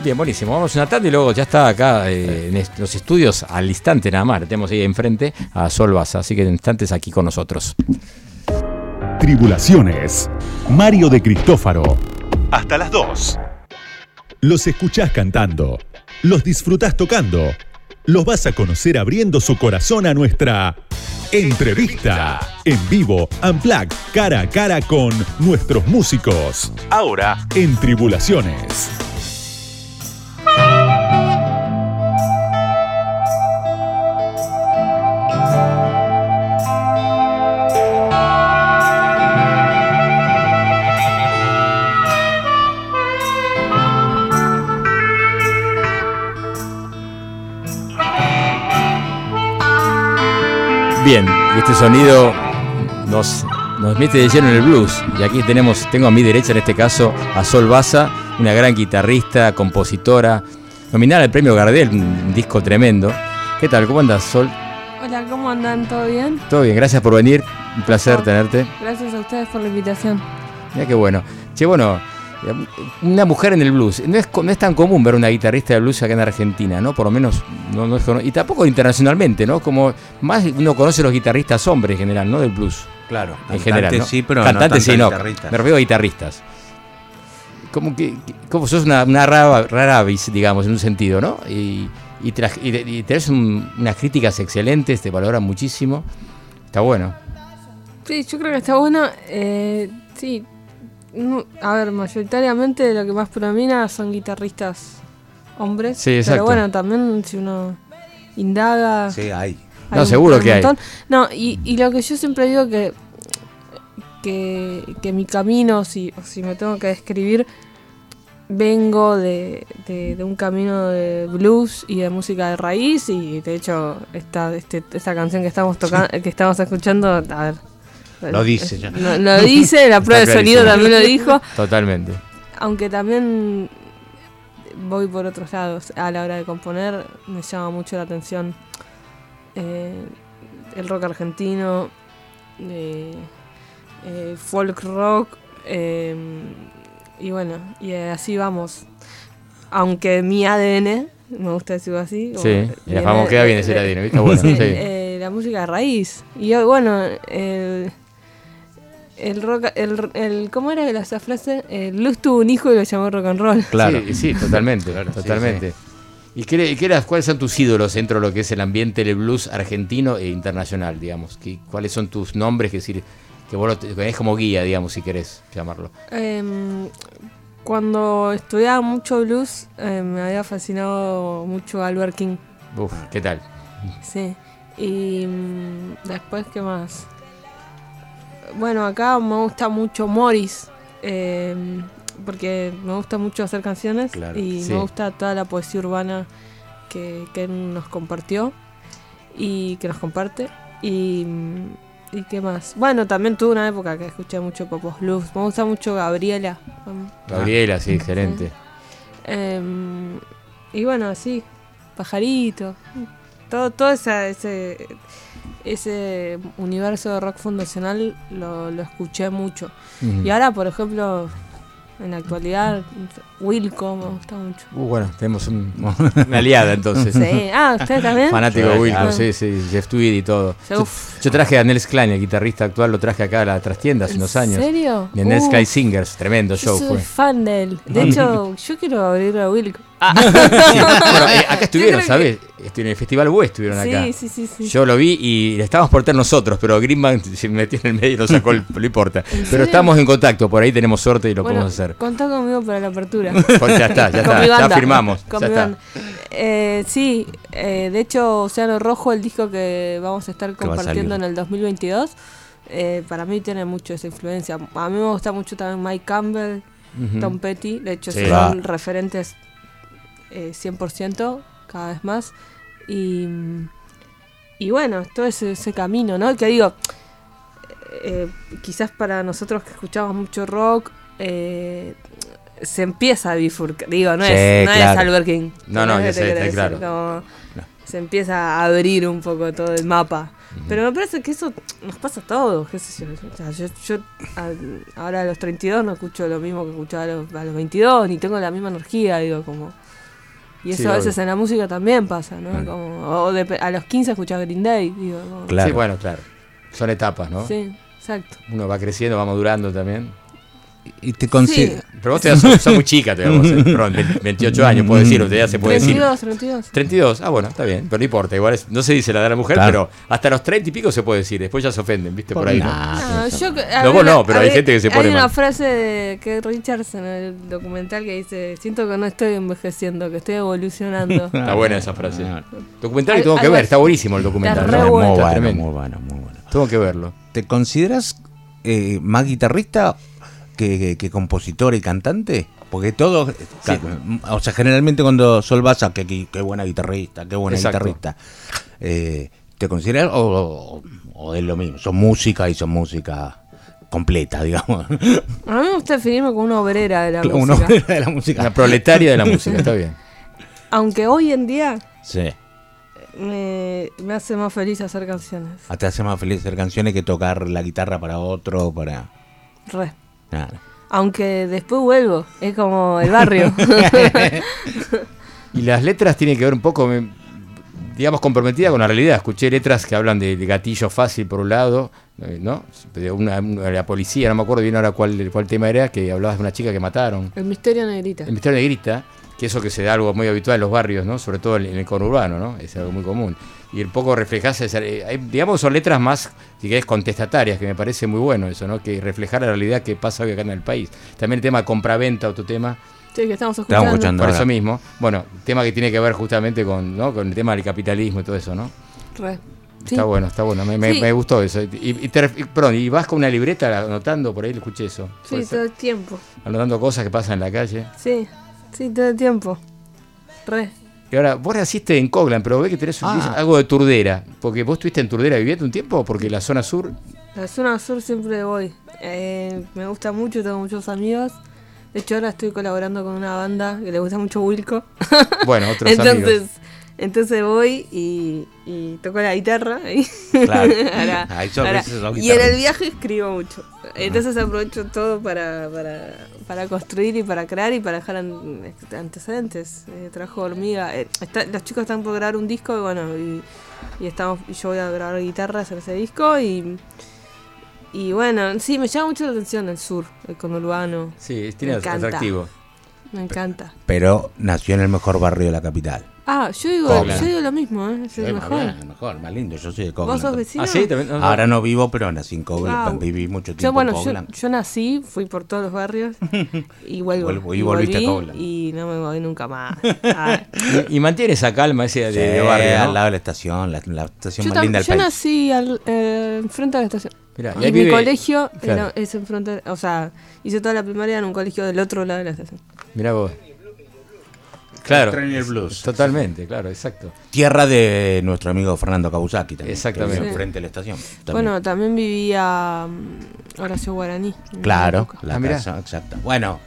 Bien, buenísimo. Vamos una tarde y luego ya está acá eh, en est- los estudios al instante nada más. Tenemos ahí enfrente a Sol Baza, así que en instantes aquí con nosotros. Tribulaciones. Mario de Cristófaro. Hasta las 2. Los escuchás cantando. Los disfrutás tocando. Los vas a conocer abriendo su corazón a nuestra Entrevista. En vivo, Unplugged, cara a cara con nuestros músicos. Ahora, en Tribulaciones. Bien, este sonido nos, nos mete de lleno en el blues. Y aquí tenemos, tengo a mi derecha en este caso a Sol Baza, una gran guitarrista, compositora, nominada al premio Gardel, un disco tremendo. ¿Qué tal? ¿Cómo andas, Sol? Hola, ¿cómo andan? ¿Todo bien? Todo bien, gracias por venir. Un placer tenerte. Gracias a ustedes por la invitación. Mira qué bueno. Che, bueno, una mujer en el blues. No es, co- no es tan común ver una guitarrista de blues acá en Argentina, ¿no? Por lo menos, no, no es y tampoco internacionalmente, ¿no? Como más uno conoce los guitarristas hombres en general, ¿no? Del blues. Claro, En cantante general. ¿no? sí, pero Cantantes no sí, no. Me refiero a guitarristas. Como que, como sos una, una rara, rara avis, digamos, en un sentido, ¿no? Y, y, y- y tenés un- unas críticas excelentes, te valoran muchísimo. Está bueno. Sí, yo creo que está bueno. Eh, sí, a ver, mayoritariamente lo que más predomina son guitarristas hombres. Sí, exacto. Pero bueno, también si uno indaga. Sí, hay. No, un- seguro un que hay. No, y, y lo que yo siempre digo que. Que, que mi camino, si, si me tengo que describir, vengo de, de- de un camino de blues y de música de raíz y de hecho esta, este, esta canción que estamos tocando, que estamos escuchando, a ver. Lo dice ya. Lo dice, la prueba de sonido también lo dijo, Totalmente. aunque también voy por otros lados. A la hora de componer me llama mucho la atención eh, el rock argentino, eh, eh, folk rock, eh, y bueno, y así vamos. Aunque mi ADN, me gusta decirlo así. Sí, y la fama queda bien ese ADN, ¿viste? Bueno, [LAUGHS] Sí, sí. eh, la música de raíz. Y yo, bueno, el, el rock, el, el, ¿cómo era esa frase? El blues tuvo un hijo y lo llamó rock and roll. Claro. Sí, sí, totalmente, Claro, sí, totalmente. ¿Y qué eras- cuáles son tus ídolos dentro de lo que es el ambiente del blues argentino e internacional, digamos? ¿Qué- ¿Cuáles son tus nombres? Que decir, que vos lo te- tenés como guía, digamos, si querés llamarlo. Em, cuando estudiaba mucho blues, eh, me había fascinado mucho Albert King. Uf, ¿qué tal? Sí. Y mm, después, ¿qué más? Bueno, acá me gusta mucho Morris. em, porque me gusta mucho hacer canciones Claro, y sí. me gusta toda la poesía urbana que, que nos compartió y que nos comparte. Y, mm, ¿y qué más? Bueno, también tuve una época que escuché mucho Popos Blues. Me gusta mucho Gabriela. Gabriela, sí, excelente. Em, y bueno, así, pajarito. Todo, todo esa- ese, ese universo de rock fundacional lo, lo escuché mucho. Y ahora, por ejemplo, en la actualidad, Wilco me gusta mucho. Uh, bueno, tenemos un- [LAUGHS] una aliada entonces. Sí. Ah, ¿ustedes también? Fanático de Wilco, sí, sí, Jeff Tweed y todo. Yo, traje a Nels Klein, el guitarrista actual, lo traje acá a la trastienda hace unos años. ¿En serio? De Nels Uh, Klein Singers, tremendo yo show soy fue. fan de él. De [LAUGHS] hecho, yo quiero abrirle a Wilco. Ah. [LAUGHS] Sí, bueno, eh, acá estuvieron, ¿sabes? Estuvieron en el Festival West, estuvieron acá. Sí, sí, sí, sí. Yo lo vi y le estábamos por tener nosotros, pero Greenbank se metió en el medio y lo sacó, el- no importa. Pero serio? estamos en contacto, por ahí tenemos suerte y lo bueno, podemos hacer. contá conmigo para la apertura. [LAUGHS] Pues ya está, ya está, ya firmamos. con ya mi banda. Eh, sí, eh, de hecho, Océano Rojo, el disco que vamos a estar a compartiendo en el 2022, eh, para mí tiene mucho esa influencia. A mí me gusta mucho también Mike Campbell. Tom Petty, de hecho Sí. son referentes eh, 100% cada vez más. Y, y bueno, todo ese, ese camino, ¿no? Que digo, eh, quizás para nosotros que escuchamos mucho rock, eh, se empieza a bifurcar. Digo, no, Sí, es, no claro. es Albert King. No, no, ¿Entendés ya qué te sé, está decir? claro. Como Se empieza a abrir un poco todo el mapa. Pero me parece que eso nos pasa a todos. qué sé yo. O sea, yo, yo a- ahora a los 32 no escucho lo mismo que escuchaba a los, a los 22, ni tengo la misma energía, digo, como... Y eso Sí, a veces obvio. en la música también pasa, ¿no? Como, o de- a los 15 escuchaba Green Day, digo. como- Claro. Sí, bueno, claro. Son etapas, ¿no? Sí, exacto. Uno va creciendo, va madurando también. Y te consi- Pero vos te das, sos muy chica, te vos, eh. Perdón, ve- 28 [LAUGHS] años, puedo decir, usted ya se puede decir. 32, 32. 32, ah bueno, está bien, pero no importa, igual es- no se dice la de la mujer, Claro. pero hasta los 30 y pico se puede decir, después ya se ofenden, ¿viste? Por ahí, ¿no? Nah, No, yo, a No, vos ver, no, pero hay ver, gente que se pone Hay una mal. frase de Keith Richards en el documental que dice: Siento que no estoy envejeciendo, que estoy evolucionando. [LAUGHS] Está buena esa frase. Documental que tengo que ver, está buenísimo el documental. Está re ¿no? bueno. muy bueno, muy bueno, muy bueno. Tengo que verlo. ¿Te consideras eh, más guitarrista que, que- que compositor y cantante? Porque todo, ca- o sea, generalmente cuando Sol Baza, que, buena guitarrista, qué buena Exacto. guitarrista, eh, ¿te consideras o, o- o es lo mismo? Son música y son música completa, digamos. A mí me gusta definirme como una obrera de la Una música. obrera de la música. Una proletaria de la música, está bien. [LAUGHS] Aunque hoy en día Sí. me, me hace más feliz hacer canciones. Ah, Te hace más feliz hacer canciones que tocar la guitarra para otro, para... Re. Aunque después vuelvo, es como el barrio. [LAUGHS] Y las letras tienen que ver un poco, digamos, comprometida con la realidad. Escuché letras que hablan de, de gatillo fácil por un lado, eh, ¿no? De una, la policía, no me acuerdo bien ahora cuál, cuál tema era, que hablabas de una chica que mataron. el misterio negrita. El misterio negrita, que eso que se da algo muy habitual en los barrios, ¿no? Sobre todo en el conurbano, ¿no? Es algo muy común. Y un poco reflejás, esa- eh, digamos, son letras más, si querés, contestatarias, que me parece muy bueno eso, ¿no? Que reflejar la realidad que pasa hoy acá en el país. También el tema compraventa, otro tema, Sí, que estamos escuchando. Estamos escuchando. por ahora. eso mismo. Bueno, tema que tiene que ver justamente con, ¿no? con el tema del capitalismo y todo eso, ¿no? Re. Sí. Está bueno, está bueno. Me, me- Sí. me gustó eso. Y, y te y- perdón, y vas con una libreta anotando, por ahí lo escuché eso. Sí, todo el tiempo. Anotando cosas que pasan en la calle. Sí, sí, todo el tiempo. Re. Y ahora, vos naciste en Coglan, pero ve que tenés un- Ah. algo de Turdera. Porque vos estuviste en Turdera viviendo un tiempo, porque la zona sur. La zona sur siempre voy. Eh, me gusta mucho, tengo muchos amigos. De hecho, ahora estoy colaborando con una banda que le gusta mucho Wilco. Bueno, otros [LAUGHS] entonces, amigos. Entonces voy y, y toco la guitarra. y- Claro. [LAUGHS] Ahora- ahora- y en el viaje escribo mucho. Entonces aprovecho todo para, para, para construir y para crear y para dejar an- antecedentes. Eh, trabajo de hormiga. Eh, está- los chicos están por grabar un disco y bueno, y, y estamos, y yo voy a grabar guitarra, hacer ese disco y, y bueno, sí, me llama mucho la atención el sur, el conurbano. Sí, tiene atractivo. Me encanta. Pero nació en el mejor barrio de la capital. Ah, yo digo, Coglan. yo digo lo mismo, ¿eh? es el Sí, mejor. más bien, mejor, más lindo. Yo soy de Coglan. ¿Vos sos vecino? Ah, sí, también. Ahora no vivo, pero nací en Coglan. Wow. Viví mucho tiempo Yo, bueno, en yo, Coglan. yo nací, fui por todos los barrios [LAUGHS] y vuelvo. Vuelvo- y volviste a Coglan. Y no me voy nunca más. [LAUGHS] Ah. Y, y mantiene esa calma ese de, Sí, de barrio, ¿no? al lado de la estación, la, la estación Yo, más linda del yo país. nací al, eh, enfrente de la estación. Mirá, y y mi vive- colegio Claro. era, es enfrente, o sea, hice toda la primaria en un colegio del otro lado de la estación. Mirá vos. Claro. Tren y el blues. Totalmente, claro, exacto. Tierra de nuestro amigo Fernando Kawasaki también. Exactamente. Sí. Enfrente de la estación. también. Bueno, también vivía mm, Horacio Guaraní. Claro, la Ah, casa, exacta. Bueno,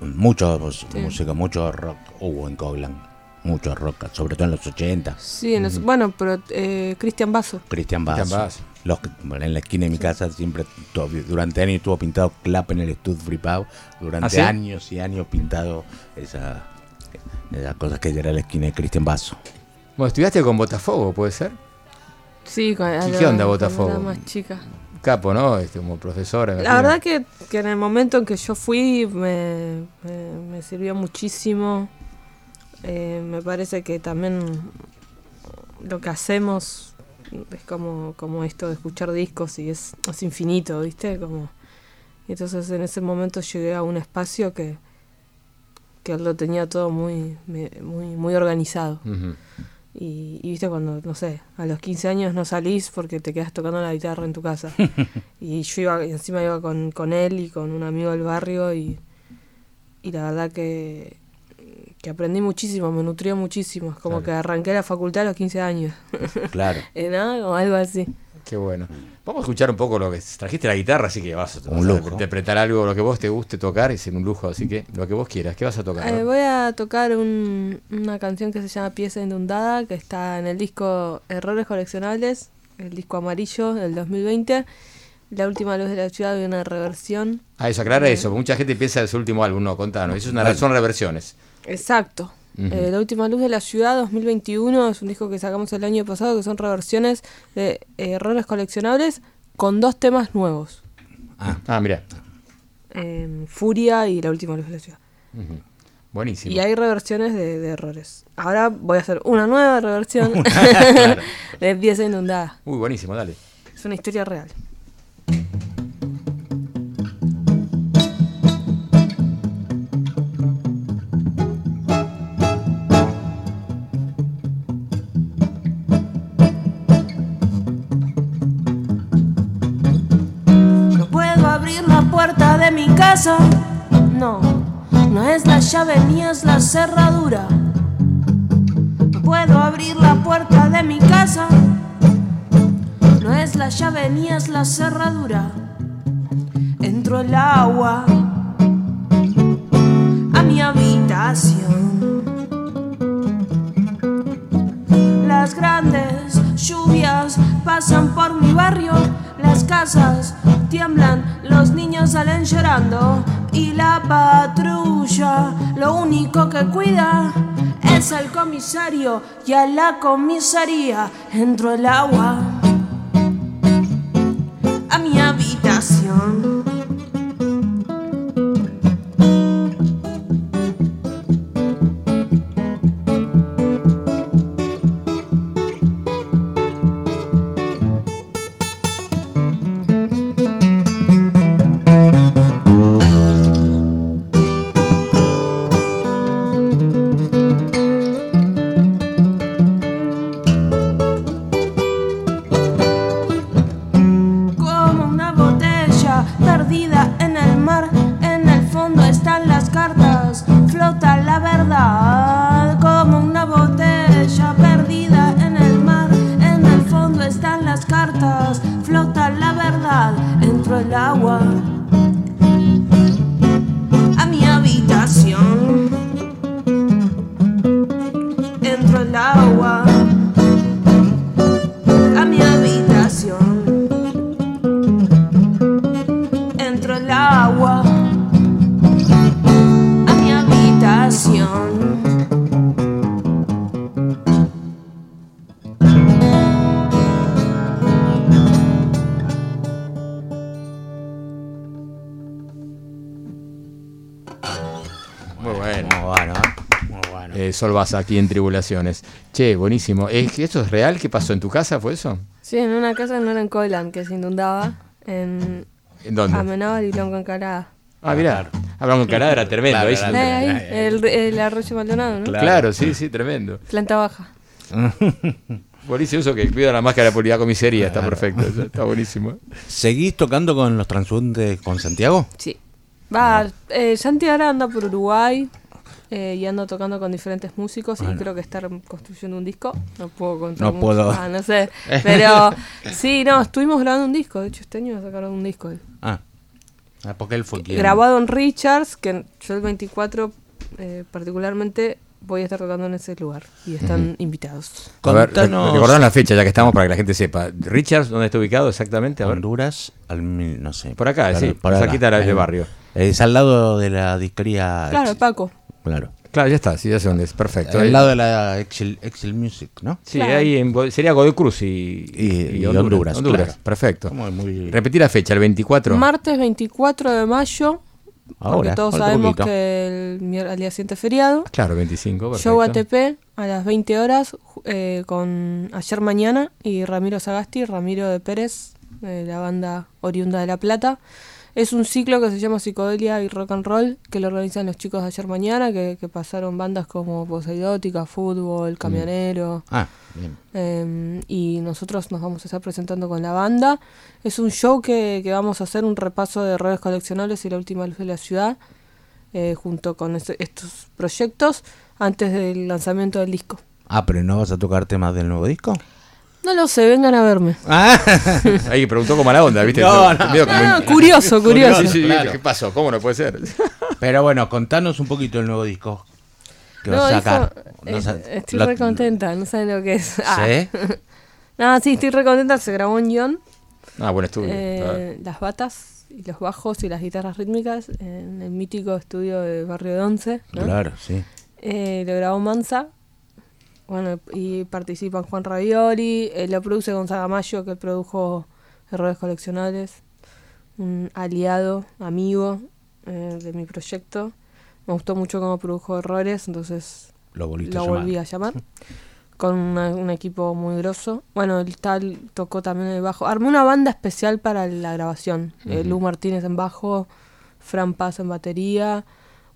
mucho música, mucho rock hubo en Coglan. Mucho rock, sobre todo en los 80. Sí, en los- bueno, pero eh, Cristian Basso. Cristian Basso. Los en la esquina de mi casa siempre, durante años estuvo pintado Clap en el Stud Free Pub. Durante ¿Ah, sí? años y años pintado esa, esas cosas que era la esquina de Cristian Basso. Bueno, estudiaste con Botafogo, ¿puede ser? Sí, con, ¿Qué la- onda Botafogo? era más chica. Capo, ¿no? Este, como profesora. La verdad que, que en el momento en que yo fui me, me- me sirvió muchísimo. Eh, me parece que también lo que hacemos es como, como esto de escuchar discos y es, es infinito, ¿viste? Como, y entonces en ese momento llegué a un espacio que, que lo tenía todo muy, muy, muy organizado. Y, y viste cuando, no sé, a los 15 años no salís porque te quedas tocando la guitarra en tu casa. [LAUGHS] y yo iba, encima iba con, con él y con un amigo del barrio y, y la verdad que, que aprendí muchísimo, me nutrió muchísimo. Es como Claro. que arranqué la facultad a los 15 años. Claro. [LAUGHS] ¿no? O algo así. Qué bueno. Vamos a escuchar un poco lo que trajiste la guitarra, así que vas, a- vas a lujo. interpretar algo, lo que vos te guste tocar, es en un lujo, así que lo que vos quieras. ¿Qué vas a tocar? Eh, voy a tocar un- una canción que se llama Pieza Inundada, que está en el disco Errores Coleccionables, el disco amarillo del 2020. La última luz de la ciudad y una reversión. Ah, eso, aclara eso. porque Mucha gente piensa en su último álbum, no, contanos. Eso es una, son reversiones. Exacto. Eh, la última luz de la ciudad 2021 es un disco que sacamos el año pasado, que son reversiones de eh, errores coleccionables con dos temas nuevos. Ah, Ah, mira. em, Furia y La Última Luz de la Ciudad. Buenísimo. Y hay reversiones de, de errores. Ahora voy a hacer una nueva reversión [LAUGHS] [LAUGHS] de Pieza Inundada. Uy, buenísimo, dale. Es una historia real. No, no es la llave ni es la cerradura. Puedo abrir la puerta de mi casa. No es la llave ni es la cerradura. Entro el agua a mi habitación. Las grandes lluvias pasan por mi barrio, las casas tiemblan, los niños salen llorando y la patrulla lo único que cuida es al comisario y a la comisaría entro el agua Eh, Baza aquí en Tribulaciones. Che, buenísimo. ¿Es que ¿Esto es real? ¿Qué pasó en tu casa? ¿Fue eso? Sí, en una casa en Norancoilan que se inundaba en ¿En dónde? Amenábal y Lonco Encalada. Ah, mirá. Hablando con Canadá era tremendo. Claro, ahí era sí. Ahí, Claro. ahí, el, el arroyo Maldonado, ¿no? Claro. sí, sí, tremendo. Planta baja. [LAUGHS] Buenísimo eso que cuida la máscara por la comisaría. Está perfecto. eso Está buenísimo. ¿Seguís tocando con los transundes con Santiago? Sí. Va, eh, Santi ahora anda por Uruguay eh, y anda tocando con diferentes músicos y creo que está construyendo un disco. No puedo contar No mucho. puedo. Ah, no sé. [LAUGHS] Pero sí, no, estuvimos grabando un disco. De hecho, este año sacaron un disco. él. Ah, Ah, porque él fue quien. Grabado en Richards, que yo el 24 eh, particularmente voy a estar tocando en ese lugar y están invitados. A ver, la fecha ya que estamos para que la gente sepa. Richards, ¿dónde está ubicado exactamente? A ver. Honduras, al mil- no sé. Por acá, sí, por cerquita Eh, barrio. Es al lado de la disquería. Claro, Paco. Claro. Claro, ya está, sí, ya sé dónde es. Perfecto. Al Ahí- lado de la Excel, Excel Music, ¿no? Sí, Claro. ahí en sería Godoy Cruz y, Y- y Honduras, claro. Perfecto. Muy- Repetí la fecha, el 24. Martes 24 de mayo, porque Ahora, todos falta sabemos poquito. que el, al día siguiente es feriado. Claro, 25. Perfecto. Show ATP a las 20 horas eh, con Ayer Mañana y Ramiro Sagasti, Ramiro de Pérez, de la banda oriunda de La Plata. Es un ciclo que se llama Psicodelia y Rock and Roll, que lo organizan los chicos de Ayer Mañana, que, que pasaron bandas como Poseidótica, Fútbol, Camionero. Ah, bien. Eh, y nosotros nos vamos a estar presentando con la banda. Es un show que, que vamos a hacer un repaso de redes coleccionables y la última luz de la ciudad, eh, junto con este- estos proyectos, antes del lanzamiento del disco. Ah, pero ¿no vas a tocar temas del nuevo disco? No lo sé, vengan a verme. Ah, [LAUGHS] Ahí preguntó como mala onda, ¿viste? No, no. Como- Ah, curioso, curioso. Sí, sí, Claro. ¿Qué pasó? ¿Cómo no puede ser? [LAUGHS] pero bueno, contanos un poquito el nuevo disco que No, vas a sacar. eh, No estoy lo- re contenta, no saben lo que es. Ah. ¿Sí? [LAUGHS] no, sí, estoy re contenta. Se grabó en guion. Ah, buen estudio. Eh, las batas y los bajos y las guitarras rítmicas en el mítico estudio de Barrio de Once. ¿no? Claro, sí. Eh, lo grabó Mansa. Bueno, y participan Juan Ravioli. eh, lo produce Gonzaga Mayo, que produjo Errores Coleccionables. Un aliado, amigo eh, de mi proyecto. Me gustó mucho cómo produjo Errores, entonces Lo a volví a llamar. [LAUGHS] Con una- un equipo muy grosso. Bueno, el tal tocó también el bajo. Armé una banda especial para la grabación. Eh, Lu Martínez en bajo, Fran Paz en batería.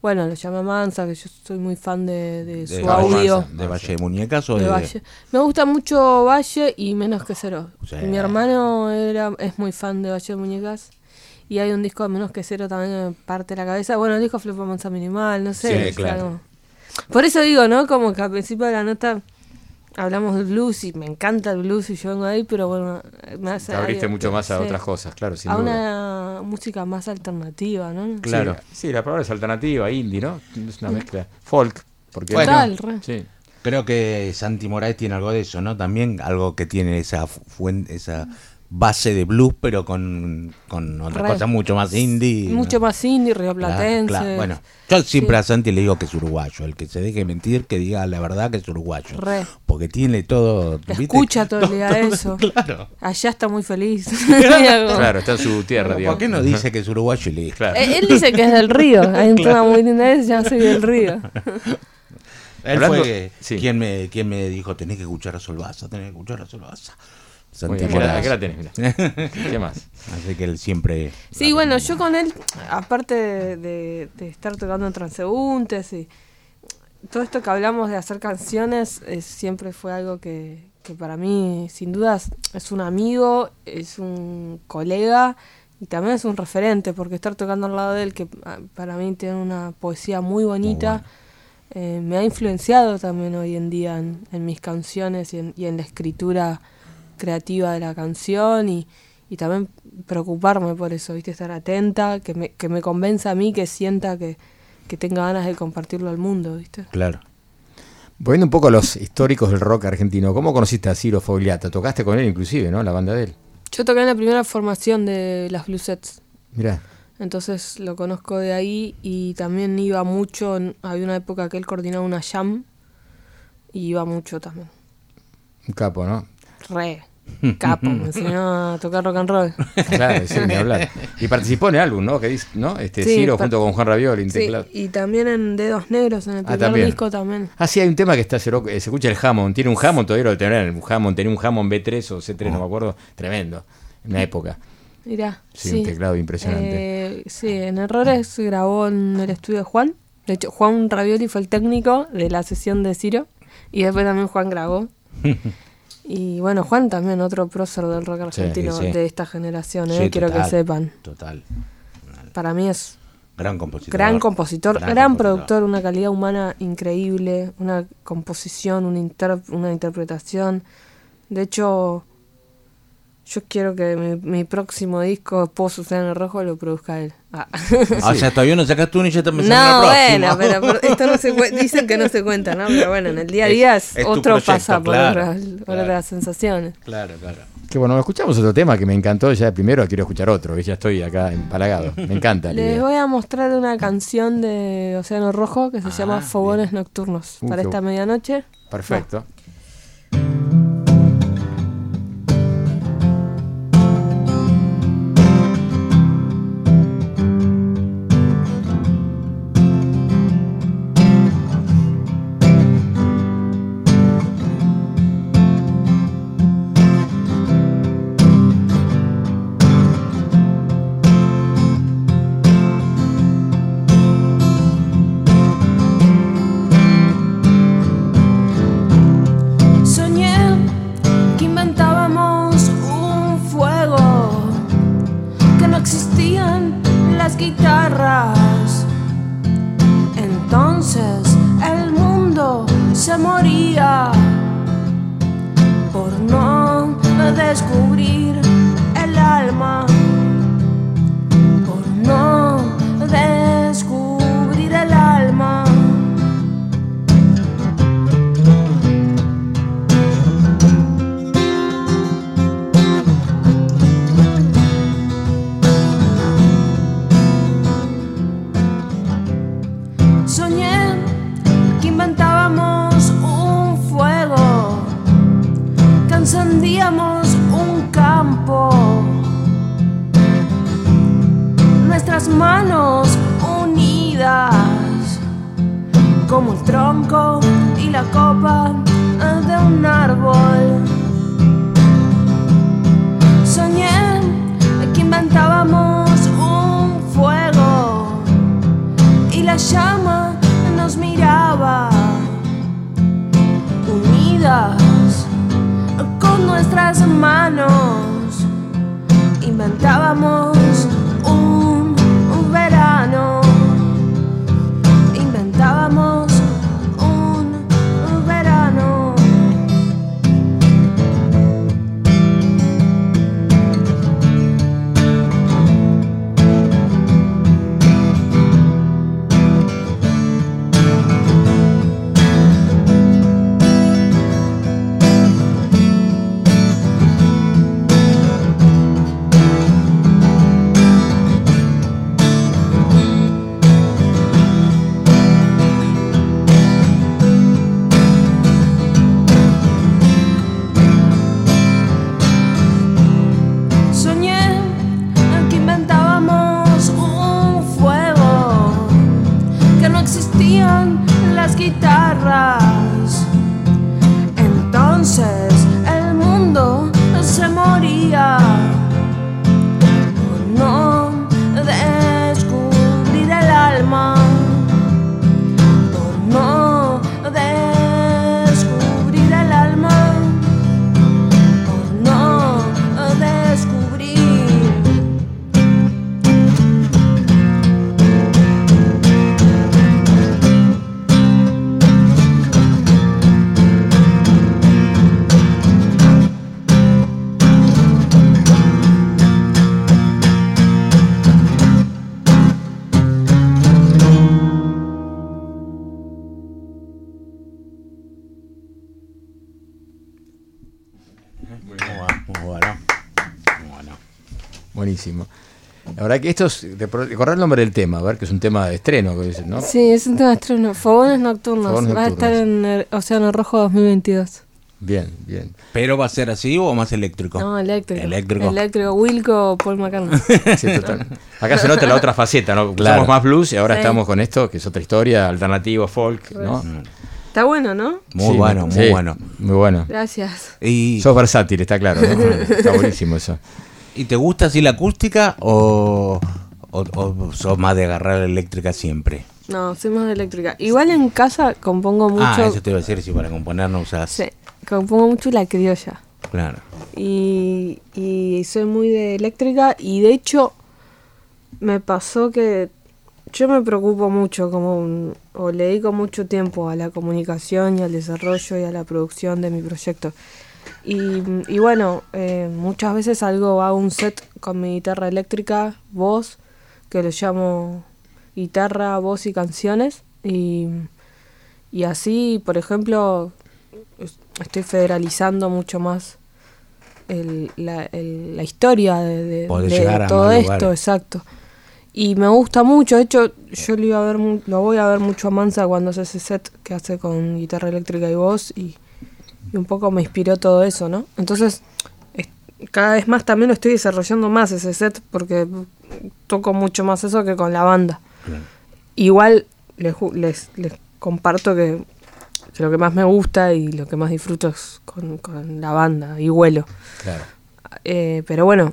Bueno, lo llamé a Mansa, que yo soy muy fan de, de su De audio. ¿De Valle de Muñecas o de de, Valle. Me gusta mucho Valle y menos que cero. Sí. Mi hermano era, es muy fan de Valle de Muñecas. Y hay un disco de menos que cero también que me parte la cabeza. Bueno, el disco Flipa Mansa Minimal, no sé. Sí, claro. Por eso digo, ¿no? Como que al principio de la nota hablamos de blues y me encanta el blues y yo vengo ahí, pero bueno, me hace Te abriste mucho más a sí, otras cosas, claro, sin a duda. una música más alternativa, ¿no? Claro. Sí, la palabra es alternativa, indie, ¿no? Es una mezcla. Folk. Porque Bueno. Total. Sí. Creo que Santi Moraes tiene algo de eso, ¿no? También algo que tiene esa fuente, esa base de blues, pero con, con otra Re. cosa mucho más indie. ¿no? Mucho más indie, Claro, rioplatense. claro. Bueno, yo siempre Sí. a Santi le digo que es uruguayo. El que se deje mentir, que diga la verdad que es uruguayo. Re. Porque tiene todo. ¿viste? Escucha todo el [LAUGHS] día eso. Claro. Allá está muy feliz. [LAUGHS] Claro, está en su tierra, digamos. ¿Por qué no dice que es uruguayo y le Claro. Eh, Él dice que es del río. [LAUGHS] Hay un tema muy lindo de ya soy del río. Él Hablando- fue sí. quien, me, quien me dijo, tenés que escuchar a Solvaza, tenés que escuchar a Solvaza. Muy Santi bien, Moraes. acá la tenés, mirá. [LAUGHS] ¿Qué más? Así que él siempre... Sí, bueno, yo con él, aparte de, de- de estar tocando en transeúntes y todo esto que hablamos de hacer canciones, eh, siempre fue algo que, que para mí, sin dudas, es un amigo, es un colega y también es un referente, porque estar tocando al lado de él, que ah, para mí tiene una poesía muy bonita, eh, me ha influenciado también hoy en día en, en mis canciones y en, y en la escritura creativa de la canción y, y también preocuparme por eso, ¿viste? Estar atenta, que me, que me convenza a mí, que sienta que, que tenga ganas de compartirlo al mundo, ¿viste? Claro. Volviendo un poco a los históricos del rock argentino, ¿cómo conociste a Ciro Fogliata? Tocaste con él inclusive, ¿no? La banda de él. Yo toqué en la primera formación de las Bluesets, Mirá, entonces lo conozco de ahí y también iba mucho, en- había una época que él coordinaba una jam y iba mucho también. un capo, ¿no? Re, capo, [LAUGHS] me enseñó a tocar rock and roll. Claro, sí, ni hablar. Y participó en el álbum, ¿no? Que dice, ¿no? Este Sí, Ciro junto con Juan Ravioli en Sí, teclado. y también en Dedos Negros, en el Ah, primer también. disco también. Ah, sí, hay un tema que está cero, eh, se escucha el Hammond. Tiene un Hammond, todavía lo tener. Un Hammond, tenía un Hammond B3 o C3, no me acuerdo. Tremendo. En una época. Mirá, Sí, un teclado impresionante. Eh, sí, en Errores se grabó en el estudio de Juan. De hecho, Juan Ravioli fue el técnico de la sesión de Ciro. Y después también Juan grabó. [LAUGHS] y bueno, Juan también, otro prócer del rock argentino sí. de esta generación, eh, quiero que sepan. Total. Para mí es Gran compositor. gran compositor, gran, compositor. productor, una calidad humana increíble, una composición, una, inter- una interpretación. De hecho, yo quiero que mi, mi próximo disco, en el rojo, lo produzca él. Ah. O sea, todavía no sacaste uno y ya estás pensando en No, el bueno, próximo. pero, pero [LAUGHS] esto no se dicen que no se cuenta, ¿no? Pero bueno, en el día a día es, otro proyecto, pasa por, claro, otras, por claro. otras sensaciones. Claro, claro. Que bueno, escuchamos otro tema que me encantó. Ya primero quiero escuchar otro, ya estoy acá empalagado. Me encanta. la Les idea. voy a mostrar una canción de Océano Rojo que se llama Ah, Fogones Nocturnos Uh, para qué esta medianoche. Perfecto. Verdad que esto es. De, correr el nombre del tema, a ver, que es un tema de estreno, que dicen, ¿no? Sí, es un tema estreno. Fogones nocturnos. Fogones Va a estar nocturnos. en el Océano Rojo 2022. Bien, bien. ¿Pero va a ser así o más eléctrico? No, eléctrico. Eléctrico. Eléctrico. Wilco, Paul McCartney. [LAUGHS] Sí, total. Acá se nota la otra faceta, ¿no? Claro. Somos más blues y ahora Sí. estamos con esto, que es otra historia, alternativo, folk, ¿no? Está bueno, ¿no? Muy Sí, bueno, muy sí, bueno. Muy bueno. Gracias. ¿Y, Sos versátil, está claro, ¿no? [LAUGHS] Está buenísimo eso. ¿Y te gusta así la acústica o, o, o sos más de agarrar la eléctrica siempre? No, soy más de eléctrica. Igual en casa compongo mucho. Ah, eso te iba a decir, si para componer no usas. Sí, compongo mucho la criolla. Claro. Y, y soy muy de eléctrica y de hecho me pasó que yo me preocupo mucho como un- o le dedico mucho tiempo a la comunicación y al desarrollo y a la producción de mi proyecto. Y, y bueno, eh, muchas veces algo hago un set con mi guitarra eléctrica, voz, que lo llamo guitarra, voz y canciones. Y, y así, por ejemplo, es- estoy federalizando mucho más el- la, el- la historia de, a todo esto, exacto. Y me gusta mucho, de hecho, yo lo, iba a ver, lo voy a ver mucho a Mansa cuando hace ese set que hace con guitarra eléctrica y voz y, y un poco me inspiró todo eso, ¿no? Entonces, es- cada vez más también lo estoy desarrollando más ese set porque toco mucho más eso que con la banda. Igual les, les, les comparto que, que lo que más me gusta y lo que más disfruto es con, con la banda y vuelo. Claro. Eh, pero bueno,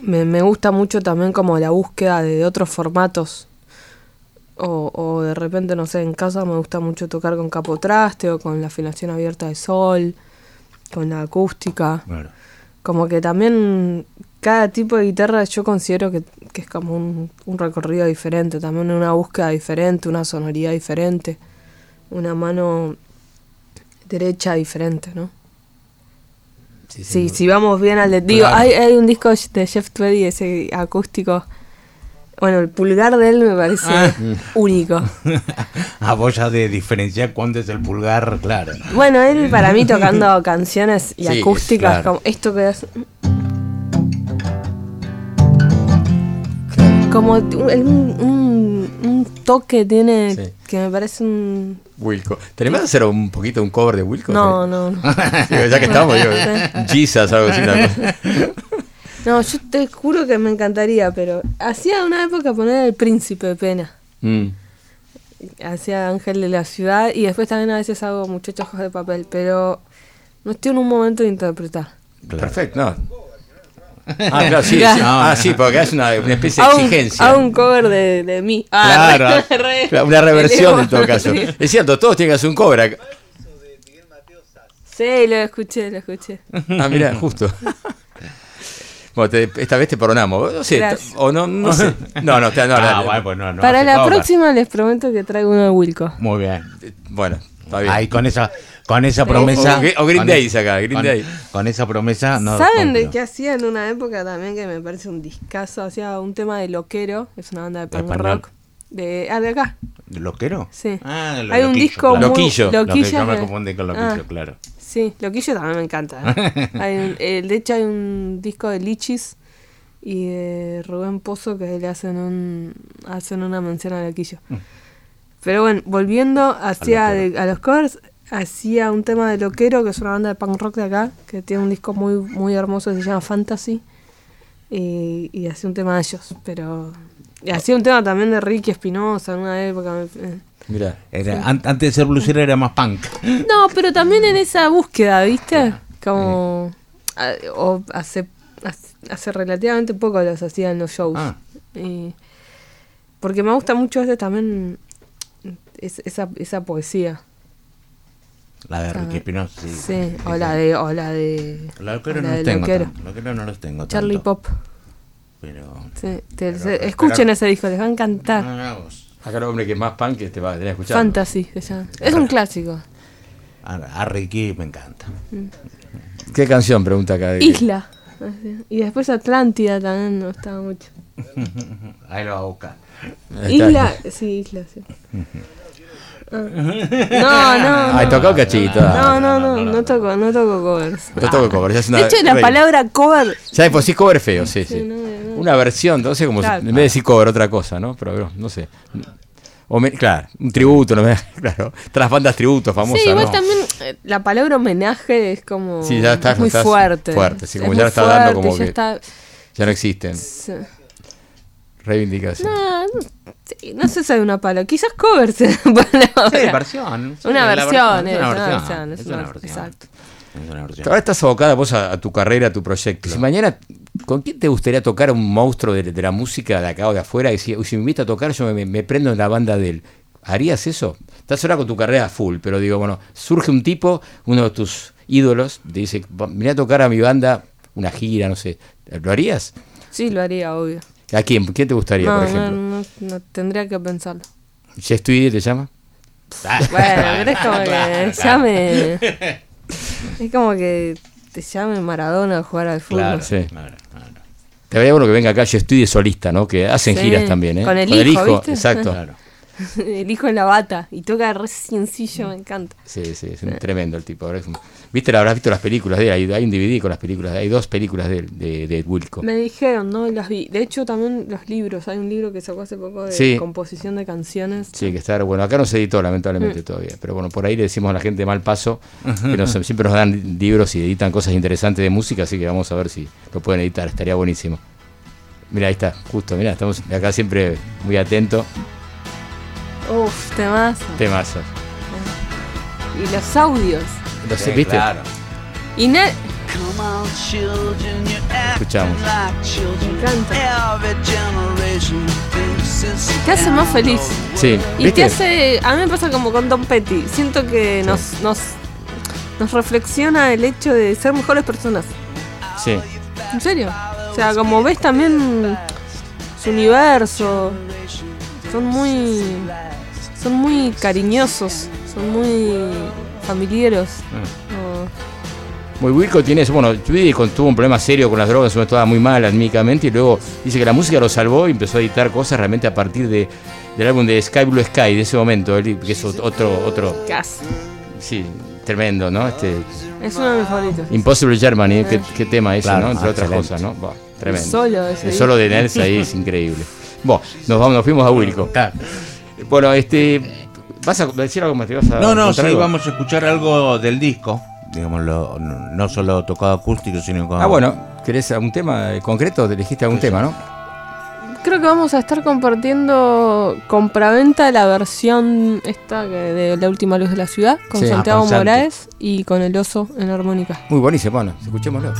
me, me gusta mucho también como la búsqueda de, otros formatos. O, o de repente, no sé, en casa me gusta mucho tocar con capotraste o con la afinación abierta de sol, con la acústica. Claro. Como que también cada tipo de guitarra yo considero que, que es como un, un recorrido diferente, también una búsqueda diferente, una sonoridad diferente, una mano derecha diferente, ¿no? Sí, Sí, sí. si vamos bien al de... Digo, Claro. hay, hay un disco de Jeff Tweedy, ese acústico. Bueno, el pulgar de él me parece Ah. único. [LAUGHS] Vos ya de diferenciar cuándo es el pulgar, claro. Bueno, él para mí tocando [LAUGHS] canciones y Sí, acústicas, claro. como esto que es... Como un, un- un- toque tiene Sí. que me parece un... Wilco. ¿Te animás a hacer un poquito un cover de Wilco? No, no, no. [LAUGHS] Ya que estamos, digo, Jesus, algo así. No, yo te juro que me encantaría, pero hacía una época poner el príncipe de pena. Mm. hacía Ángel de la Ciudad y después también a veces hago Muchachos de Papel, pero no estoy en un momento de interpretar. Perfecto, no. Ah, claro, sí, Claro. sí. Ah, sí, porque es una, una especie de un, exigencia. hago un cover de, de mí. Ah, Claro, re- [LAUGHS] re- Claro, una reversión en todo [LAUGHS] caso. Sí. Es cierto, todos tienen que hacer un cover. acá. Sí, lo escuché, lo escuché. Ah, mira, justo. [LAUGHS] Bueno, te- esta vez te perdonamos. No sé, Gracias. o no, no sé. [LAUGHS] No, no, te- no, Ah, pues no, no Para la próxima les prometo que traigo uno de Wilco. Muy bien. Bueno, está bien. Ahí con esa, con esa promesa. O- o Green con- Day saca, Green con, Day. Con esa promesa no. ¿Saben de qué hacía en una época también que me parece un discazo? Hacía un tema de Loquero, es una banda de punk rock. De, ah, de acá. ¿Loquero? Sí. Ah, lo Hay un loquillo, disco claro. muy... Loquillo. Loquillo Loquillo me confundí con Loquillo, Ah, claro. Sí, Loquillo también me encanta. ¿eh? [LAUGHS] Hay un- eh, de hecho hay un disco de Lichis y de Rubén Pozo que le hacen un hacen una mención a Loquillo. Mm. Pero bueno, volviendo hacia de- a los covers, hacía un tema de Loquero, que es una banda de punk rock de acá, que tiene un disco muy muy hermoso que se llama Fantasy. Y, y hacía un tema de ellos, pero... Y hacía un tema también de Ricky Espinosa en una época. me- eh. Mira. Era- an- antes de ser bluesero era más punk. No, pero también en esa búsqueda, ¿viste? Como. a- o hace, hace, relativamente poco los hacía en los shows. Ah. Y- porque me gusta mucho ese también. es- esa, esa poesía. La de Ah, Ricky Espinosa, sí. Sí, o la de. O la de. La Loquero o no los tengo. Loquero. tanto. Loquero no los tengo. Charlie tanto. Pop. Pero. Sí, te- Pero- se- pero- escuchen pero- ese disco, les va a encantar. Ah, vos. Acá el hombre que es más punk que te va a tener escuchar. Fantasy se llama. Es un clásico. A, a Ricky me encanta. ¿Qué canción? Pregunta acá. Isla. Y después Atlántida también me gustaba mucho. [LAUGHS] Ahí lo va a buscar. Isla, sí, Isla, sí. [LAUGHS] Ah. No, no, Ay, no. tocó cachito. No, no, no, no toco, no toco covers. No toco cover. ya es una- De hecho, la Rey. palabra cover. Ya por sí cover es feo, sí, sí. Sí, no, no. Una versión, entonces como en vez de decir cover otra cosa, ¿no? Pero no, no sé. O me- claro, un tributo, ¿no? [LAUGHS] claro. Tras bandas tributos famosas, Sí, igual ¿no? también eh, la palabra homenaje es como Sí, ya está- es muy estás fuerte. fuerte, sí, Es como ya muy lo está dando como ya que- está- Ya no existen. sí. Reivindicación. No, no, sí, no sé si hay una palabra. Quizás cover sea [LAUGHS] palabra. Sí, versión. Sí, Una versión, es una una versión. es una- una exacto. Es una versión. Ahora estás abocada vos a, a tu carrera, a tu proyecto. Si mañana, ¿con quién te gustaría tocar a un monstruo de, de la música de acá o de afuera? Y si, uy, si me invita a tocar, yo me, me prendo en la banda de él. ¿Harías eso? Estás ahora con tu carrera full, pero digo, bueno, surge un tipo, uno de tus ídolos, te dice, mira a tocar a mi banda, una gira, no sé. ¿Lo harías? Sí, lo haría, obvio. ¿A quién? ¿Quién te gustaría, No, por no, ejemplo? no, no, tendría que pensarlo. ¿Ya estudié, te llama? Bueno, pero es como [LAUGHS] que llame. [LAUGHS] Es como que te llame Maradona a jugar al fútbol. Claro, Sí. claro, claro. Te vería bueno que venga acá, yo estudie solista, ¿no? Que hacen Sí, giras también, ¿eh? con el hijo, ¿viste? exacto. Claro. [LAUGHS] El hijo en la bata y toca re sencillo, me encanta. Sí, sí, es un tremendo el tipo. ¿Viste? Habrás visto las películas de él. Hay, hay un DVD con las películas. Hay dos películas de, de, de Wilco. Me dijeron, ¿no? Las vi. De hecho, también los libros. Hay un libro que sacó hace poco de Sí. composición de canciones. Sí, que está. Bueno, acá no se editó, lamentablemente, Mm. todavía. Pero bueno, por ahí le decimos a la gente de mal paso que nos- siempre nos dan libros y editan cosas interesantes de música. Así que vamos a ver si lo pueden editar. Estaría buenísimo. Mira, ahí está, justo. Mira, estamos acá siempre muy atentos. Uf, temazo. Temazos. Y los audios. Los, Sí, ¿Viste? claro. Y na- Escuchamos. Me encanta. Te hace más feliz. Sí, Y ¿viste? te hace. A mí me pasa como con Tom Petty. Siento que nos, nos, nos reflexiona el hecho de ser mejores personas. Sí. ¿En serio? O sea, como ves también su universo. Son muy. Son muy cariñosos. Son muy familiares. Muy Wilco tiene eso. Bueno, tuvo un problema serio con las drogas, una estaba muy mal anímicamente y luego dice que la música lo salvó y empezó a editar cosas realmente a partir de, del álbum de Sky Blue Sky, de ese momento, que es otro, otro, sí, tremendo, ¿no? Este Es uno de mis favoritos. Impossible Germany, qué, qué tema ese, Claro, ¿no? Entre ah, otras excelente. cosas, ¿no? Tremendo. El solo ese El solo de Nelson ahí es increíble. Bueno, nos vamos, nos fuimos a Wilco. Claro. Bueno, este. ¿Vas a decir algo más? ¿Te vas a No, no, sí, algo? vamos a escuchar algo del disco. Digámoslo, no, solo tocado acústico, sino con. Ah, bueno, ¿querés algún tema concreto? Te elegiste algún tema, ¿no? creo que vamos a estar compartiendo compraventa la versión esta de La Última Luz de la Ciudad con Sí. Santiago Ah. Moraes y con el oso en armónica. Muy buenísimo, bueno, escuchémoslo.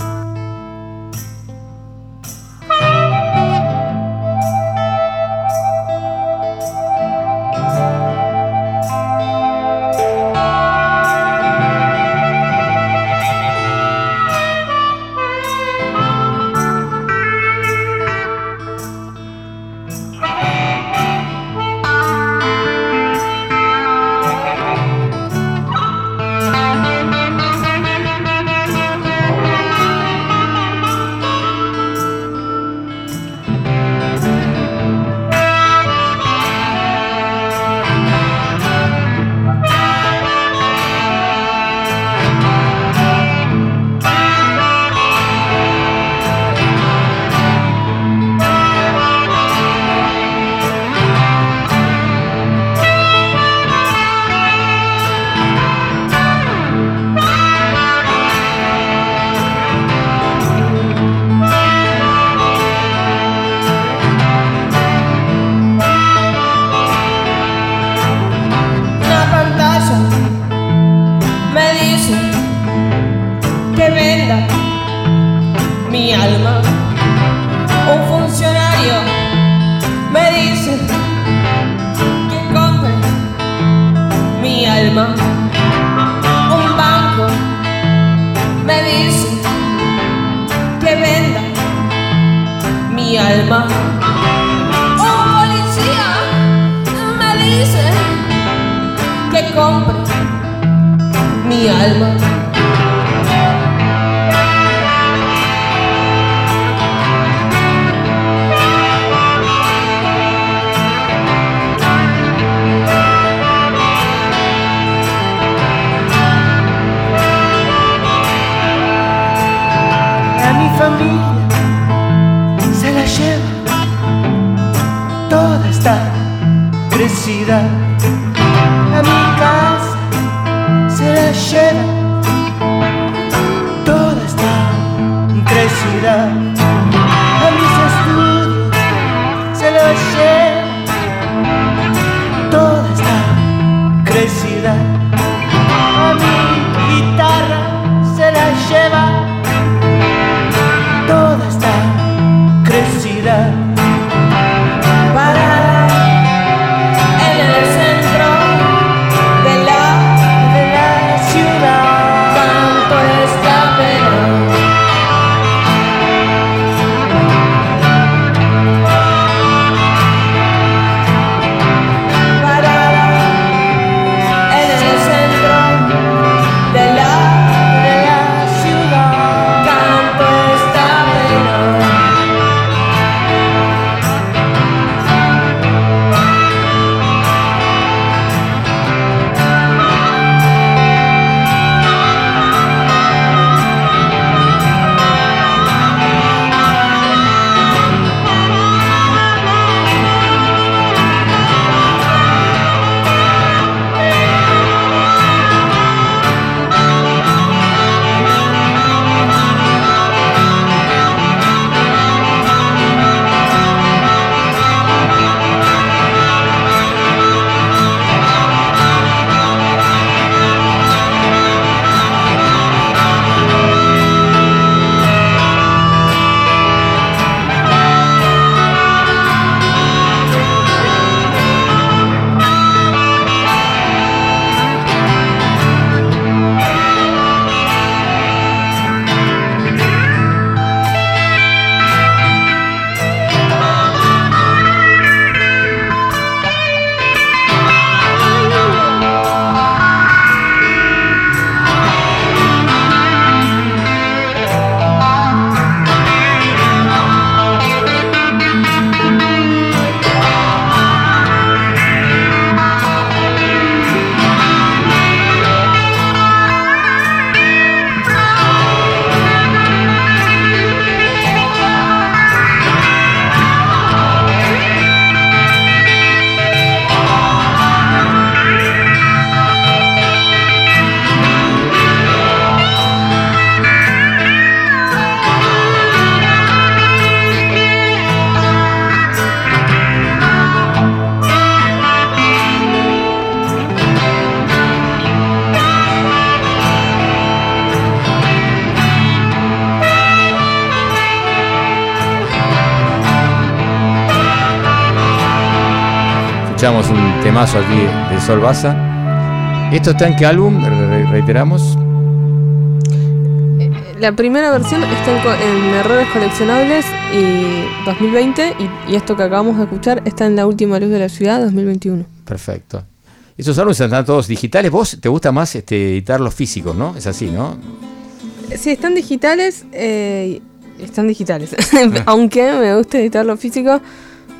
Temazo aquí de Sol Baza. ¿Esto está en qué álbum? Re- reiteramos. La primera versión está en, Errores Coleccionables y 2020 y, y esto que acabamos de escuchar está en La Última Luz de la Ciudad 2021. Perfecto. Esos álbumes están todos digitales. ¿Vos te gusta más este, editar los físicos, no? Es así, ¿no? Sí, están digitales, eh, están digitales, [LAUGHS] aunque me gusta editar lo físico,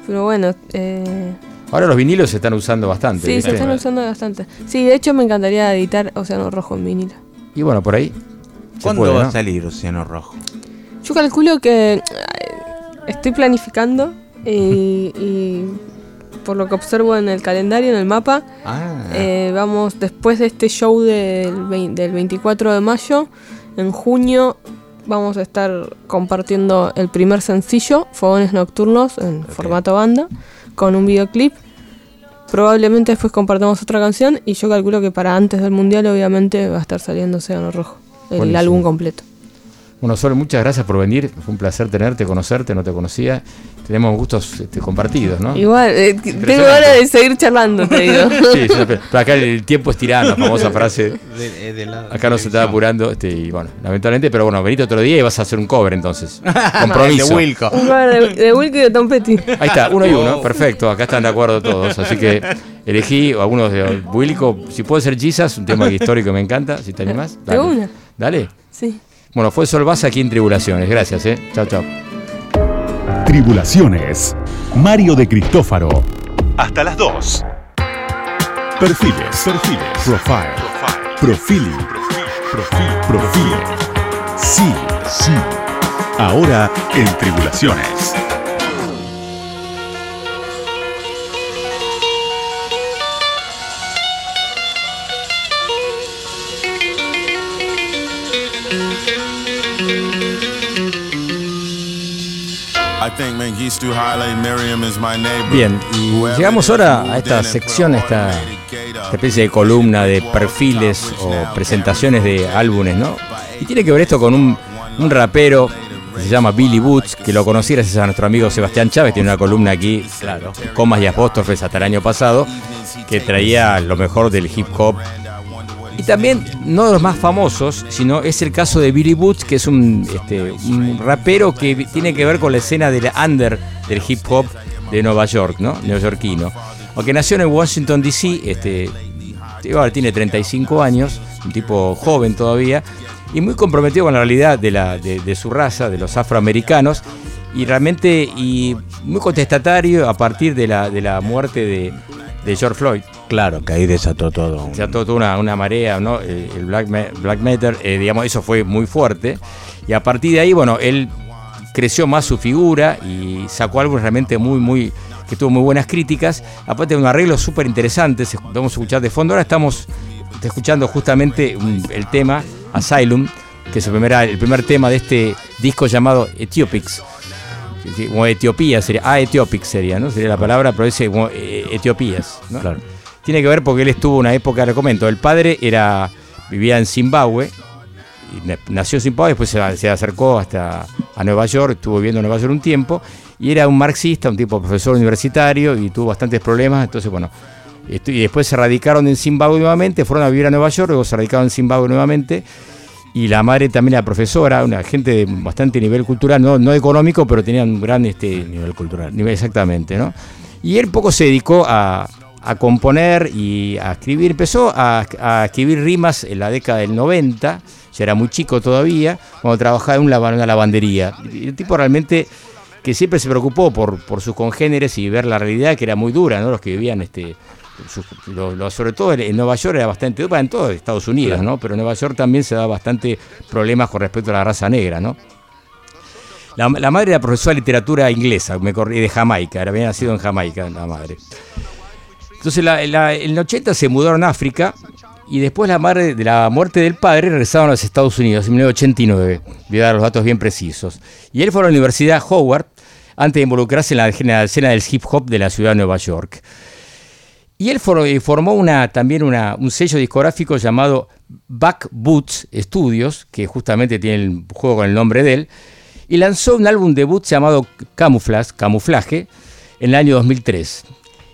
pero bueno, eh, Ahora los vinilos se están usando bastante. sí, ¿viste? se están usando bastante. Sí, de hecho me encantaría editar Océano Rojo en vinilo. Y bueno, por ahí. ¿Cuándo puede, va ¿no? a salir Océano Rojo? Yo calculo que eh, estoy planificando y, y por lo que observo en el calendario, en el mapa, Ah, eh, vamos después de este show del, del 24 de mayo, en junio vamos a estar compartiendo el primer sencillo, Fogones Nocturnos, en formato banda, con un videoclip. Probablemente después compartamos otra canción y yo calculo que para antes del mundial obviamente va a estar saliendo Océano Rojo, el Buenísimo. álbum completo. Bueno, Sol, muchas gracias por venir. Fue un placer tenerte, conocerte, no te conocía. Tenemos gustos este, compartidos, ¿no? Igual, eh, tengo ganas de seguir charlando, te digo. [LAUGHS] Sí, acá el tiempo es tirano, famosa frase. de, de la Acá no se está apurando, este, y bueno, lamentablemente, pero bueno, venite otro día y vas a hacer un cover entonces. [LAUGHS] Compromiso. de Wilco. Un cover de, de Wilco y de Tom Petty. Ahí está, uno y uno, perfecto, acá están de acuerdo todos, así que elegí algunos de Wilco, si puede ser Jesus, un tema histórico que me encanta, si te animás. De una. Dale. Sí. Bueno, fue Sol Baza aquí en Tribulaciones, gracias, eh. Chao, chao. Tribulaciones. Mario de Cristófaro. Hasta las 2. Perfiles. Perfiles. Profile. Profiling. Profil. Profile. Sí. Sí. Ahora en Tribulaciones. Bien, y llegamos ahora a esta sección, a esta, esta especie de columna de perfiles o presentaciones de álbumes, ¿no? Y tiene que ver esto con un, un rapero que se llama Billy Boots, que lo conocí gracias a nuestro amigo Sebastián Chávez, tiene una columna aquí, claro, comas y apóstrofes hasta el año pasado, que traía lo mejor del hip hop. Y también, no de los más famosos, sino es el caso de Billy Boots, que es un, este, rapero que tiene que ver con la escena del under del hip hop de Nueva York, ¿no? Neoyorquino. Aunque nació en Washington DC, este, igual tiene 35 años, un tipo joven todavía, y muy comprometido con la realidad de, la, de su raza, de los afroamericanos, y realmente y muy contestatario a partir de la, de la muerte de, de George Floyd. Claro, que ahí desató todo. Se ató toda una, una marea, ¿no? Eh, El Black, Black Matter, eh, digamos, eso fue muy fuerte. Y a partir de ahí, bueno, él creció más su figura y sacó algo realmente muy, muy, que tuvo muy buenas críticas. Aparte de un arreglo súper interesante, vamos a escuchar de fondo. Ahora estamos escuchando justamente el tema Asylum, que es el, primera- el primer tema de este disco llamado Ethiopics. Como Etiopía sería, ah, Ethiopics sería, ¿no? Sería la palabra, pero dice como eh, Etiopías, ¿no? Claro. Tiene que ver porque él estuvo una época, le comento, el padre era vivía en Zimbabue, y nació en Zimbabue, después se, se acercó hasta a Nueva York, estuvo viviendo en Nueva York un tiempo, y era un marxista, un tipo profesor universitario, y tuvo bastantes problemas, entonces bueno, y después se radicaron en Zimbabue nuevamente, fueron a vivir a Nueva York, luego se radicaron en Zimbabue nuevamente, y la madre también era profesora, una gente de bastante nivel cultural, no, no económico, pero tenía un gran este, Nivel cultural. Nivel exactamente, ¿no? Y él poco se dedicó a, a componer y a escribir. Empezó a, a escribir rimas en la década del 90, ya era muy chico todavía, cuando trabajaba en una, lava- una lavandería. El tipo realmente que siempre se preocupó por, por sus congéneres y ver la realidad que era muy dura, ¿no? Los que vivían, este, lo- lo- sobre todo en Nueva York era bastante en todo Estados Unidos, ¿no? Pero en Nueva York también se da bastante problemas con respecto a la raza negra, ¿no? La, la madre era profesora de literatura inglesa, me corrí de Jamaica, era- había nacido en Jamaica la madre. Entonces la- la- en el 80 se mudaron a África y después la madre de la muerte del padre regresaron a los Estados Unidos en 1989. Voy a dar los datos bien precisos. Y él fue a la Universidad Howard antes de involucrarse en la, en la escena del hip hop de la ciudad de Nueva York. Y él eh, formó también un sello discográfico llamado Back Boots Studios, que justamente tiene el juego con el nombre de él, y lanzó un álbum debut llamado Camouflage, Camuflaje, en el año 2003.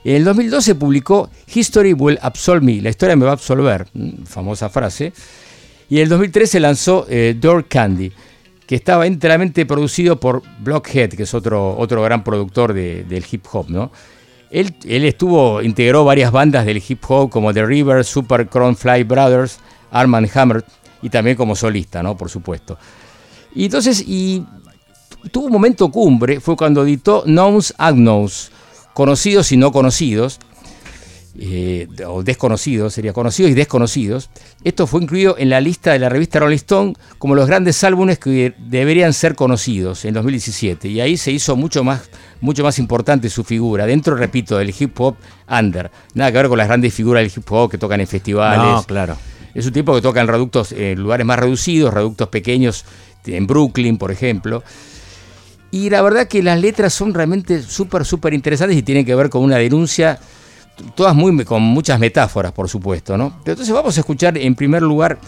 En el 2012 publicó History Will Absolve Me, la historia me va a absolver, mm, famosa frase. Y en el 2013 lanzó eh, Door Candy, que estaba enteramente producido por Blockhead, que es otro, otro gran productor de- del hip hop, ¿no? Él, estuvo, integró varias bandas del hip hop como The River, Super Fly Brothers, Arm and Hammer y también como solista, ¿no? Por supuesto. Y entonces, y tuvo un momento cumbre, fue cuando editó Knowns Unknowns, conocidos y no conocidos, eh, o desconocidos, sería conocidos y desconocidos. Esto fue incluido en la lista de la revista Rolling Stone como los grandes álbumes que deberían ser conocidos en 2017. Y ahí se hizo mucho más, mucho más importante su figura. Dentro, repito, del hip hop under. Nada que ver con las grandes figuras del hip hop que tocan en festivales. No, claro. Es un tipo que toca en reductos, en lugares más reducidos, reductos pequeños, en Brooklyn, por ejemplo. Y la verdad que las letras son realmente súper, súper interesantes y tienen que ver con una denuncia, todas muy, con muchas metáforas, por supuesto, ¿no? Pero Entonces vamos a escuchar en primer lugar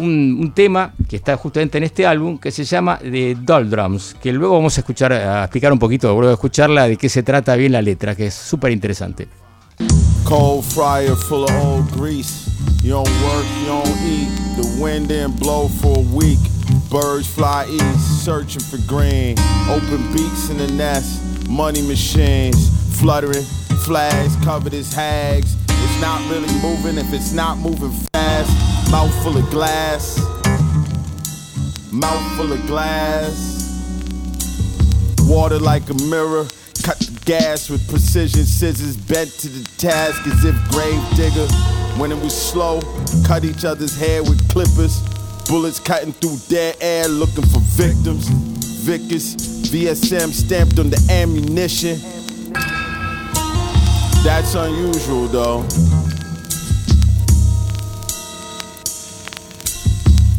un, un tema que está justamente en este álbum que se llama The Doldrums, que luego vamos a escuchar, a explicar un poquito, luego de escucharla, de qué se trata bien la letra, que es súper interesante. Cold fryer full of old grease. You don't work, you don't eat. The wind didn't blow for a week. Birds fly east, searching for green. Open beaks in the nest. Money machines fluttering. Flags covered as hags. It's not really moving if it's not moving fast. Mouth full of glass. Mouth full of glass. Water like a mirror. Cut the gas with precision scissors bent to the task as if grave digger. When it was slow, cut each other's hair with clippers. Bullets cutting through dead air looking for victims. Vickers, VSM stamped on the ammunition. That's unusual though.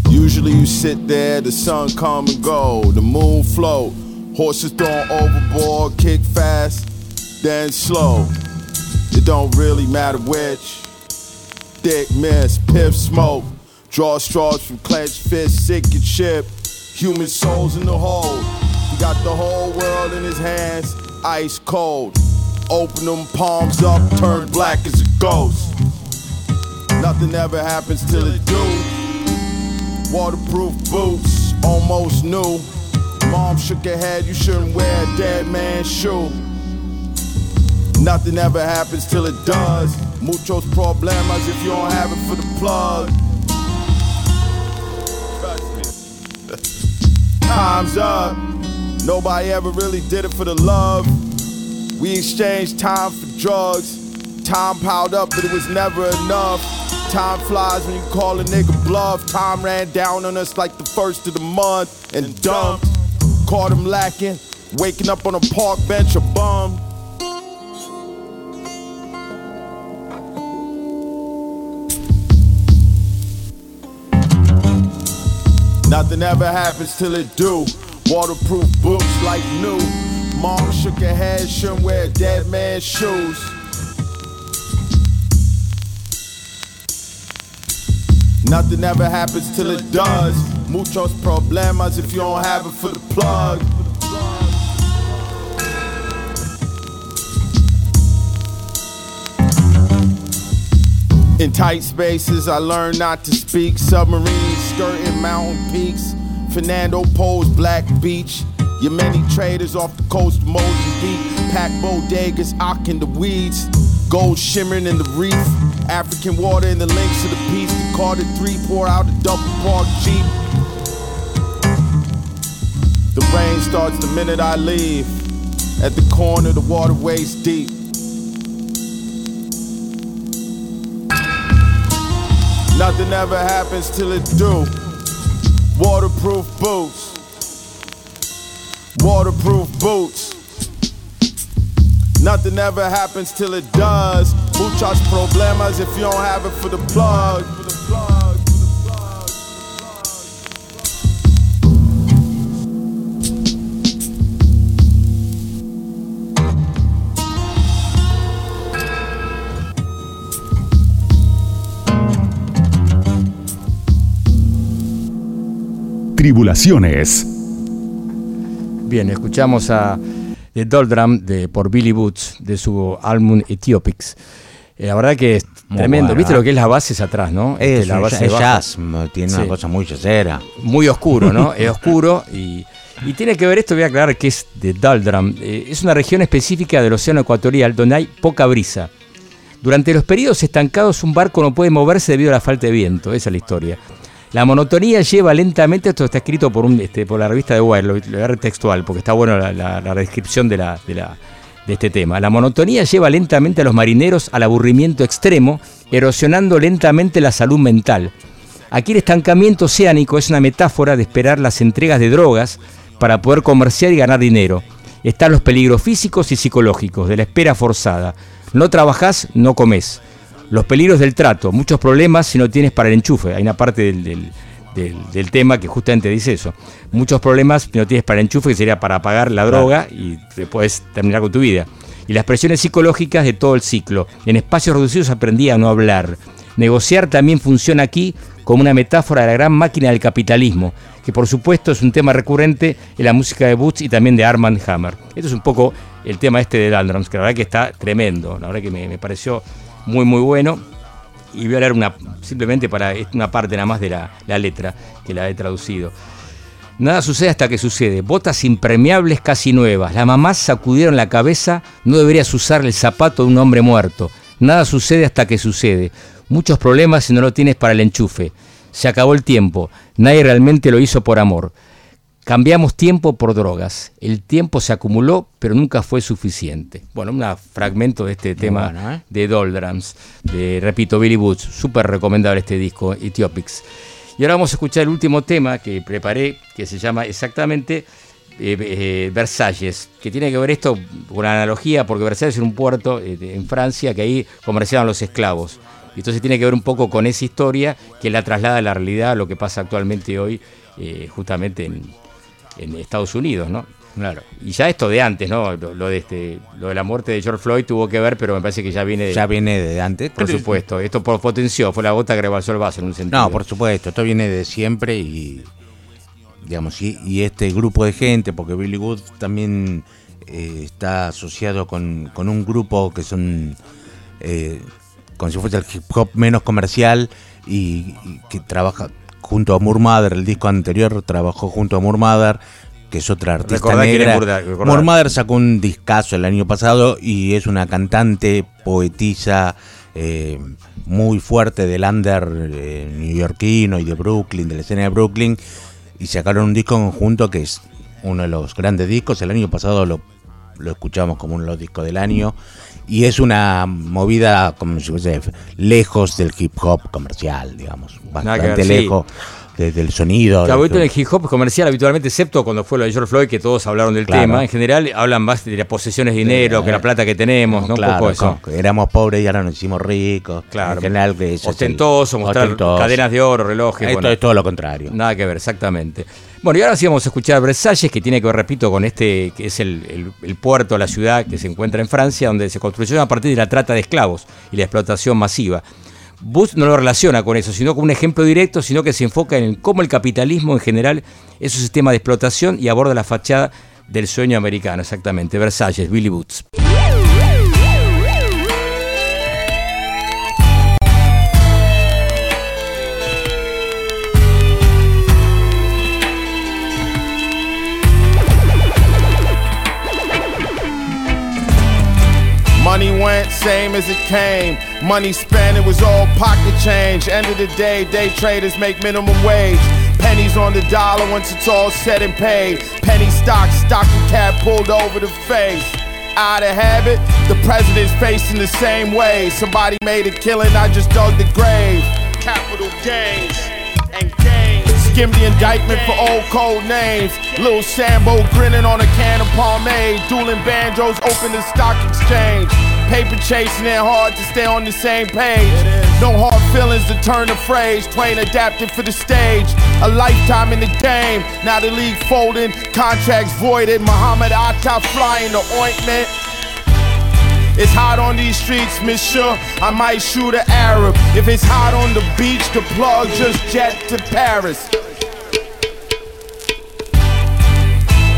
Usually you sit there, the sun come and go, the moon float, horses thrown overboard, kick fast, then slow. It don't really matter which. Thick mist, piff smoke, draw straws from clenched fists, and ship. Human souls in the hold. He got the whole world in his hands, ice cold. Open them palms up, turn black as a ghost. Nothing ever happens till it do. Waterproof boots, almost new. Mom shook her head, you shouldn't wear a dead man's shoe. Nothing ever happens till it does. Muchos problemas if you don't have it for the plug. [LAUGHS] Time's up. Nobody ever really did it for the love. We exchanged time for drugs. Time piled up, but it was never enough. Time flies when you call a nigga bluff. Time ran down on us like the first of the month and dumped. Caught him lacking, waking up on a park bench a bum. Nothing ever happens till it do. Waterproof boots like new. Mom shook her head, shouldn't wear dead man's shoes. Nothing ever happens till it does. Muchos problemas if you don't have it for the plug. In tight spaces, I learned not to speak. Submarines skirting mountain peaks. Fernando Po's Black Beach. Your many traders off the coast of Mozambique. Pack bodegas, ocking the weeds. Gold shimmering in the reef. African water in the links of the beach. The Carter 3 pour out a double park Jeep. The rain starts the minute I leave. At the corner, the water waist deep. Nothing ever happens till it do. Waterproof boots. Waterproof boots. Nothing ever happens till it does. Muchas problemas if you don't have it for the plug. Tribulaciones. Bien, escuchamos a de Doldrum de, por Billy Boots de su álbum Ethiopics. Eh, la verdad que es Muy tremendo. bueno, ¿Viste ¿eh? lo que es las bases atrás, no? Este, Es, la base es jazz, tiene una cosa muy jazzera. muy oscuro, ¿no? [LAUGHS] es oscuro y, y tiene que ver esto, voy a aclarar que es de Doldrum. Eh, es una región específica del Océano Ecuatorial donde hay poca brisa. Durante los periodos estancados un barco no puede moverse debido a la falta de viento, esa es la historia. La monotonía lleva lentamente, esto está escrito por, un, este, por la revista de Wire, lo, voy a textual, porque está bueno la, la- descripción de, la, de, la- de este tema. La monotonía lleva lentamente a los marineros al aburrimiento extremo, erosionando lentamente la salud mental. Aquí el estancamiento oceánico es una metáfora de esperar las entregas de drogas para poder comerciar y ganar dinero. Están los peligros físicos y psicológicos de la espera forzada. No trabajás, no comés. Los peligros del trato, muchos problemas si no tienes para el enchufe. Hay una parte del, del- del- del tema que justamente dice eso. Muchos problemas si no tienes para el enchufe, que sería para pagar la droga y te puedes terminar con tu vida. Y las presiones psicológicas de todo el ciclo. En espacios reducidos aprendí a no hablar. Negociar también funciona aquí como una metáfora de la gran máquina del capitalismo, que por supuesto es un tema recurrente en la música de Boots y también de Armand Hammer. Esto es un poco el tema este de Landrums, que la verdad que está tremendo, la verdad que me, me pareció muy muy bueno. Y voy a leer una, simplemente para una parte nada más de la, la letra, que la he traducido. Nada sucede hasta que sucede. Botas impermeables casi nuevas. Las mamás sacudieron la cabeza. No deberías usar el zapato de un hombre muerto. Nada sucede hasta que sucede. Muchos problemas si no lo tienes para el enchufe. Se acabó el tiempo. Nadie realmente lo hizo por amor. Cambiamos tiempo por drogas. El tiempo se acumuló, pero nunca fue suficiente. Bueno, un fragmento de este tema bueno, ¿eh? de Doldrums, de, repito, Billy Boots. Súper recomendable este disco, Ethiopics. Y ahora vamos a escuchar el último tema que preparé, que se llama exactamente eh, eh, Versalles, que tiene que ver esto con la analogía, porque Versalles es un puerto eh, en Francia que ahí comerciaban los esclavos. Entonces tiene que ver un poco con esa historia que la traslada a la realidad, a lo que pasa actualmente hoy, justamente en, en Estados Unidos, ¿no? Claro. Y ya esto de antes, ¿no? Lo, lo de este, lo de la muerte de George Floyd tuvo que ver, pero me parece que ya viene de, Ya viene de antes. por supuesto. Esto potenció, fue la gota que rebalsó el vaso en un sentido. No, por supuesto, esto viene de siempre y digamos y, y este grupo de gente, porque Billy Wood también eh, está asociado con, con un grupo que son eh, como si fuese el hip hop menos comercial y, y que trabaja junto a Mother, el disco anterior trabajó junto a Mother, que es otra artista Recordá negra. Mother sacó un discazo el año pasado y es una cantante, poetisa, eh, muy fuerte del under eh, neoyorquino y de Brooklyn, de la escena de Brooklyn, y sacaron un disco conjunto que es uno de los grandes discos. El año pasado lo, lo escuchamos como uno de los discos del año, y es una movida como si fuese lejos del hip hop comercial, digamos, bastante lejos de- del sonido. Claro, en el hip hop comercial habitualmente, excepto cuando fue lo de George Floyd, que todos hablaron del Claro. tema, en general hablan más de las posesiones de dinero, que la plata que tenemos, ¿no? Un Claro, poco eso. como que éramos pobres y ahora nos hicimos ricos. Claro. En general, eso el- Ostentoso, mostrar ostentoso. cadenas de oro, relojes. Esto bueno. es todo lo contrario. Nada que ver, exactamente. Bueno, y ahora sí vamos a escuchar Versalles, que tiene que ver, repito, con este, que es el, puerto, la ciudad que se encuentra en Francia, donde se construyó a partir de la trata de esclavos y la explotación masiva. Booth no lo relaciona con eso, sino como un ejemplo directo, sino que se enfoca en cómo el capitalismo en general es un sistema de explotación y aborda la fachada del sueño americano, exactamente. Versalles, Billy Boots. Same as it came. Money spent, it was all pocket change. End of the day, day traders make minimum wage. Pennies on the dollar once it's all said and paid. Penny stock, stocking cap pulled over the face. Out of habit, the president's facing the same way. Somebody made a killing, I just dug the grave. Capital gains and gains. Skim the indictment for old code names. Lil Sambo grinning on a can of pomade. Dueling banjos, open the stock exchange. Paper chasing it hard to stay on the same page. No hard feelings to turn a phrase. Twain adapted for the stage. A lifetime in the game. Now the league folding, contracts voided. Muhammad Atta flying the ointment. It's hot on these streets, monsieur. I might shoot an Arab. If it's hot on the beach, the plug just jet to Paris.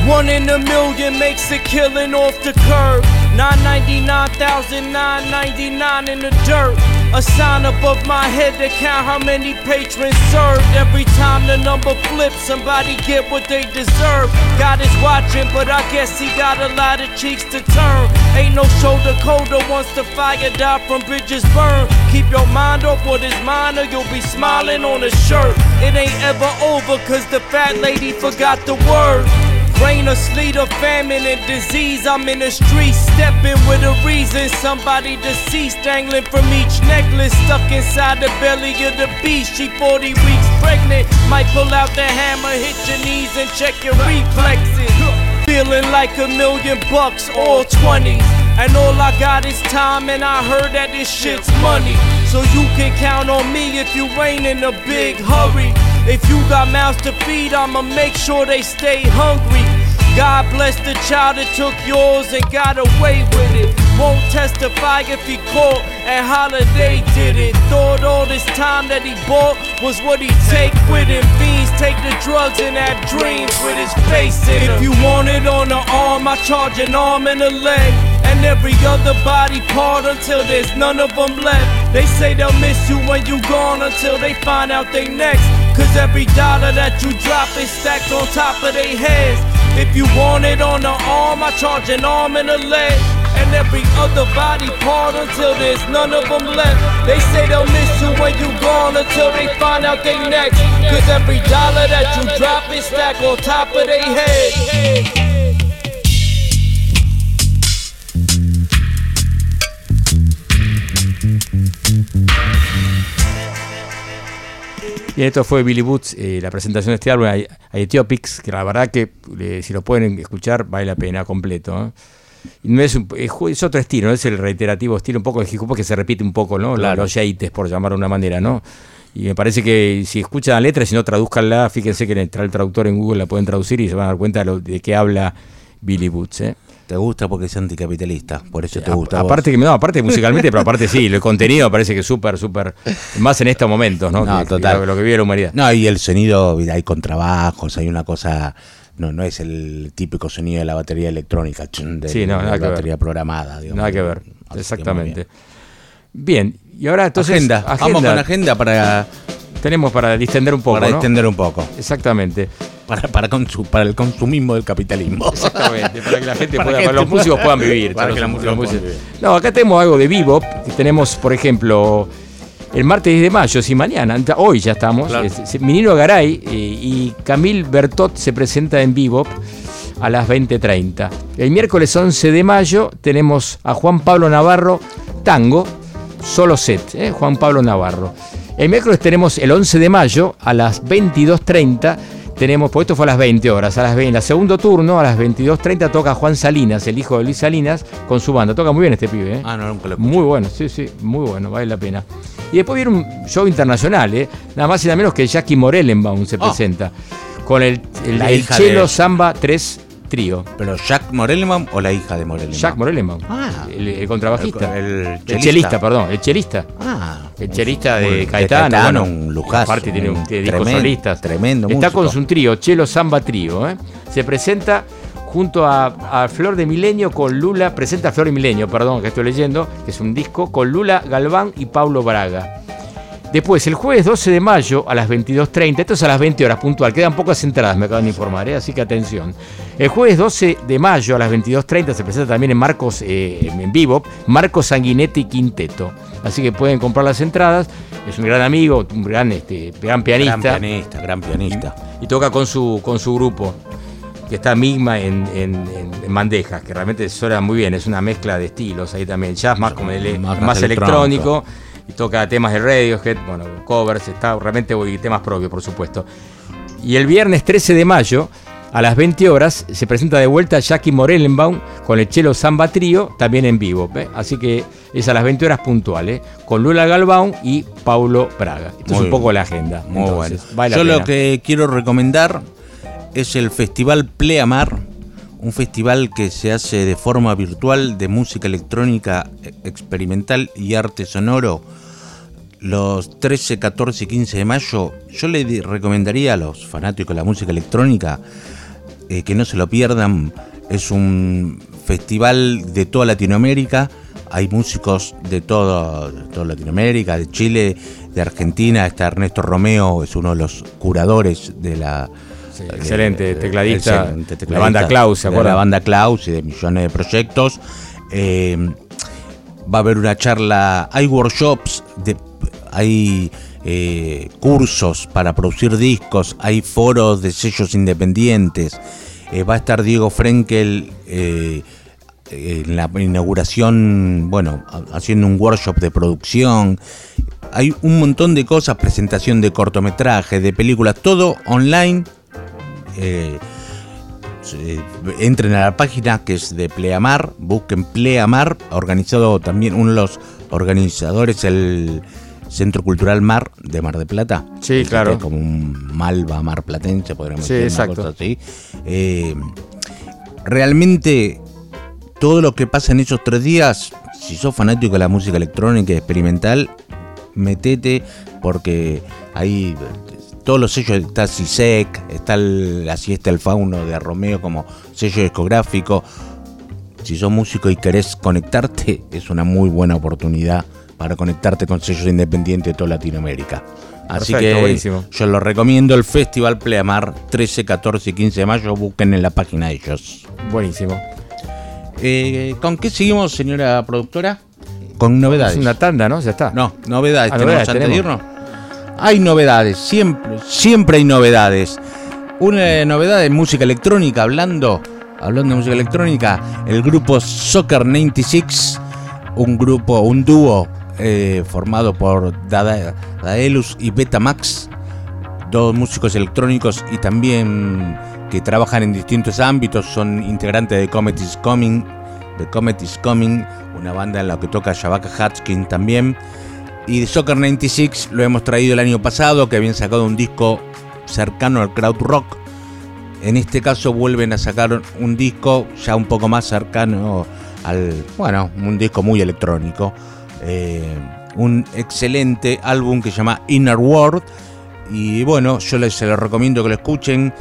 One in a million makes a killing off the curb. 999,999 in the dirt. A sign above my head to count how many patrons served. Every time the number flips, somebody get what they deserve. God is watching, but I guess he got a lot of cheeks to turn. Ain't no shoulder colder once the fire die from bridges burn. Keep your mind off what is mine, or you'll be smiling on a shirt. It ain't ever over, cause the fat lady forgot the word. Rain or sleet or famine and disease, I'm in the streets stepping with a reason. Somebody deceased dangling from each necklace, stuck inside the belly of the beast. She 40 weeks pregnant, might pull out the hammer, hit your knees and check your reflexes. Feeling like a million bucks, all 20s. And all I got is time, and I heard that this shit's money. So you can count on me if you ain't in a big hurry. If you got mouths to feed, I'ma make sure they stay hungry. God bless the child that took yours and got away with it. Won't testify if he caught and Holiday did it. Thought all this time that he bought was what he take with him. Fiends take the drugs and have dreams with his face in If you want it on the arm, I charge an arm and a leg. And every other body part until there's none of them left. They say they'll miss you when you gone until they find out they next. Cause every dollar that you drop is stacked on top of their heads. If you want it on the arm, I charge an arm and a leg. And every other body part until there's none of them left. They say they'll miss you when you gone until they find out they next. Cause every dollar that you drop is stacked on top of their head. Bien, esto fue Billy Boots, eh, la presentación de este álbum a, a Ethiopics, que la verdad que eh, si lo pueden escuchar vale la pena completo. ¿eh? Y no es, un- es, otro estilo, no es el reiterativo estilo un poco de hip hop que se repite un poco, ¿no? Claro. Los yates, por llamarlo de una manera, ¿no? Y me parece que si escuchan la letra, si no traduzcanla, fíjense que entra el traductor en Google la pueden traducir y se van a dar cuenta de, lo- de qué habla Billy Boots, ¿eh? Te gusta porque es anticapitalista, por eso te gusta. a aparte que no, aparte musicalmente, pero aparte sí, el contenido parece que es súper, súper, más en estos momentos, ¿no? No, Que- total. Lo, lo que vive la humanidad. No, y el sonido, hay contrabajos, hay una cosa. No, no es el típico sonido de la batería electrónica, de, Sí, no, la que ver. batería programada. digamos. Nada que ver, que exactamente. Bien, y ahora entonces. agenda. Vamos con agenda para, Tenemos para distender un poco. para ¿no? extender un poco. Exactamente. Para, para, consu- para el consumismo del capitalismo. Exactamente, para que la gente [LAUGHS] Para pueda, que para los músicos pueda- puedan vivir. para los- que los música pueda músicos. vivir. No, acá tenemos algo de que Tenemos, por ejemplo, el martes 10 de mayo, si mañana, hoy ya estamos. Claro. es- es- Minino Garay eh, y Camille Bertot se presenta en bebop a las 20.30. El miércoles 11 de mayo tenemos a Juan Pablo Navarro, tango, solo set, ¿eh? Juan Pablo Navarro. El miércoles tenemos el 11 de mayo a las 22.30. Tenemos, pues esto fue a las 20 horas, a las 20, en el segundo turno, a las 22.30 toca Juan Salinas, el hijo de Luis Salinas, con su banda. Toca muy bien este pibe, ¿eh? Ah, no, nunca lo. Muy bueno, sí, sí, muy bueno, vale la pena. Y después viene un show internacional, ¿eh? nada más y nada menos que Jackie Morellenbaum se Oh. presenta, con el, el, Chelo de- Samba 3 trío. ¿Pero Jack Morellenbaum o la hija de Morellenbaum? Jack Morellenbaum, Ah. el, el contrabajista. El- el El chelista. chelista, perdón, el chelista. Ah, El chelista de de Caetano, Caetano, bueno, un lujazo, Aparte tiene, un, tiene discos tremendo- solistas. tremendo Está músico. con su trío, Chelo Samba Trío. ¿eh? Se presenta junto a, a Flor de Milenio con Lula, presenta Flor de Milenio, perdón, que estoy leyendo, que es un disco, con Lula Galván y Paulo Braga. Después, el jueves 12 de mayo a las 22.30, esto es a las 20 horas puntual, quedan pocas entradas, me acaban de informar, ¿eh? así que atención. El jueves 12 de mayo a las 22.30 se presenta también en Marcos, eh, en vivo, Marcos Sanguinetti Quinteto. Así que pueden comprar las entradas, es un gran amigo, un gran, este, gran pianista. Gran pianista, gran pianista. Y toca con su, con su grupo, que está Migma en, en, bandejas, que realmente suena muy bien, es una mezcla de estilos ahí también, jazz más, como el- Más- más, más electrónico, y toca temas de Radiohead, bueno, covers, está realmente y temas propios, por supuesto. Y el viernes 13 de mayo, a las 20 horas, se presenta de vuelta Jackie Morellenbaum con el Chelo Samba Trío, también en vivo. ¿eh? Así que es a las 20 horas puntuales, con Lula Galván y Paulo Braga. Esto es un poco la agenda. Muy Entonces, bueno. vale la Yo lo que quiero recomendar es el Festival Pleamar, un festival que se hace de forma virtual de música electrónica eh, experimental y arte sonoro los 13, 14 y 15 de mayo. Yo le recomendaría a los fanáticos de la música electrónica eh, que no se lo pierdan. Es un festival de toda Latinoamérica. Hay músicos de todo, de toda Latinoamérica, de Chile, de Argentina. Está Ernesto Romeo, es uno de los curadores de la. Excelente, eh, tecladista, excelente la banda Klaus, ¿se de acuerdan? La banda Klaus y de millones de proyectos. Eh, va a haber una charla, hay workshops, de, hay eh, cursos para producir discos, hay foros de sellos independientes. Eh, va a estar Diego Frenkel eh, en la inauguración, bueno, ha- haciendo un workshop de producción. Hay un montón de cosas, presentación de cortometrajes, de películas, todo online. Eh, entren a la página que es de Pleamar, busquen Pleamar, organizado también uno de los organizadores, el Centro Cultural Mar de Mar de Plata. Sí, claro. Como un Malva Mar Platense, podríamos Sí, decir, una exacto. cosa así. Eh, realmente, todo lo que pasa en esos tres días, si sos fanático de la música electrónica y experimental, metete porque ahí todos los sellos, está CISEC, está el- la siesta del fauno de Romeo como sello discográfico. Si sos músico y querés conectarte, es una muy buena oportunidad para conectarte con sellos independientes de toda Latinoamérica. Así Perfecto, que buenísimo. yo lo recomiendo el Festival Pleamar 13, 14 y 15 de mayo, busquen en la página de ellos. Buenísimo. Eh, ¿Con qué seguimos, señora productora? Con novedades. Es una tanda, ¿no? Ya está. No, novedades. Ah, ¿Tenemos novedades, antes de irnos? Hay novedades, siempre, siempre hay novedades. Una novedad de música electrónica, hablando, hablando de música electrónica, el grupo Soccer 96, un grupo, un dúo eh, formado por Dada- Daedalus y Betamax, dos músicos electrónicos y también que trabajan en distintos ámbitos, son integrantes de Comet is Coming, de Comet is Coming, una banda en la que toca Shabaka Hatskin también. Y Soccer 96 lo hemos traído el año pasado, que habían sacado un disco cercano al crowd rock. En este caso vuelven a sacar un disco ya un poco más cercano al, bueno, un disco muy electrónico. Eh, un excelente álbum que se llama Inner World. Y bueno, yo les se lo recomiendo que lo escuchen.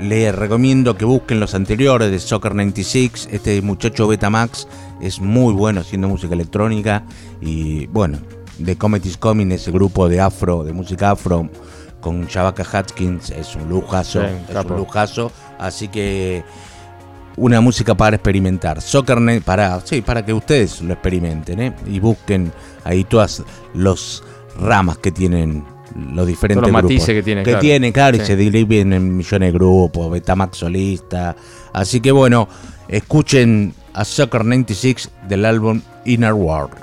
Les recomiendo que busquen los anteriores de Soccer 96. Este muchacho Betamax es muy bueno haciendo música electrónica. Y bueno, The Comet is Coming, ese grupo de afro, de música afro, con Shabaka Hatkins, es un lujazo. Sí, es capo. un lujazo. Así que una música para experimentar. Soccer Ne- para, sí, para que ustedes lo experimenten ¿eh? y busquen ahí todas las ramas que tienen los diferentes Todos los grupos. matices que tienen, Que claro. tienen, claro, y se dividen en millones de grupos, Betamax solista. Así que bueno, escuchen a Soccer 96 del álbum Inner World.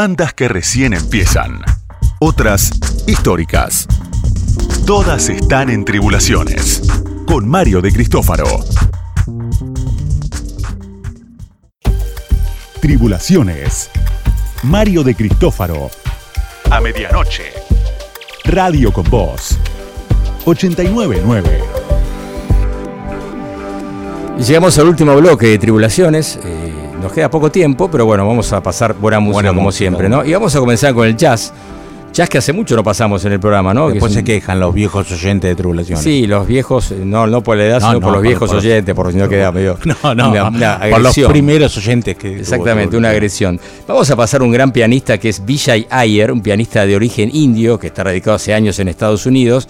Bandas que recién empiezan, otras históricas. Todas están en Tribulaciones, con Mario de Cristófaro. Tribulaciones. Mario de Cristófaro. A medianoche. Radio con Voz. 899. Y llegamos al último bloque de Tribulaciones. eh, nos queda poco tiempo, pero bueno, vamos a pasar buena música Buena como música. siempre, ¿no? Y vamos a comenzar con el jazz. Jazz que hace mucho no pasamos en el programa, ¿no? Después es se un- quejan los viejos oyentes de tribulaciones. Sí, los viejos, eh, no, no por la edad, No, sino no, por los por- viejos por oyentes, porque si no queda medio. [LAUGHS] No, no, una- una por los primeros oyentes que. tuvo Exactamente, una agresión. Vamos a pasar a un gran pianista que es Vijay Iyer, un pianista de origen indio que está radicado hace años en Estados Unidos.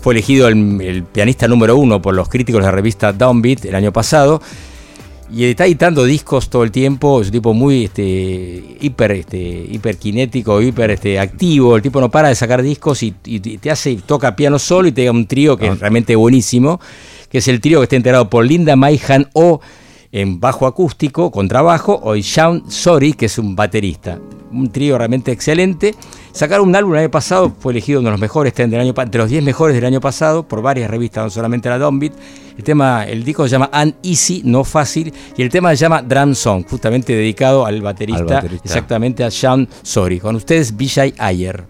Fue elegido el, el pianista número uno por los críticos de la revista Downbeat el año pasado. Y está editando discos todo el tiempo, es un tipo muy este, hiper, este, hiperkinético, hiper este, activo. El tipo no para de sacar discos y, y te hace, toca piano solo y te da un trío que es realmente buenísimo, que es el trío que está integrado por Linda Maihan O en bajo acústico, contrabajo, o Sean Sorry, que es un baterista. Un trío realmente excelente. Sacaron un álbum el año pasado, fue elegido uno de los mejores, del año, pa- entre los 10 mejores del año pasado, por varias revistas, no solamente la Downbeat. El tema, el disco se llama Uneasy, no fácil, y el tema se llama Drum Song, justamente dedicado al baterista, Al baterista. exactamente a Sean Sorry. Con ustedes, Vijay Ayer.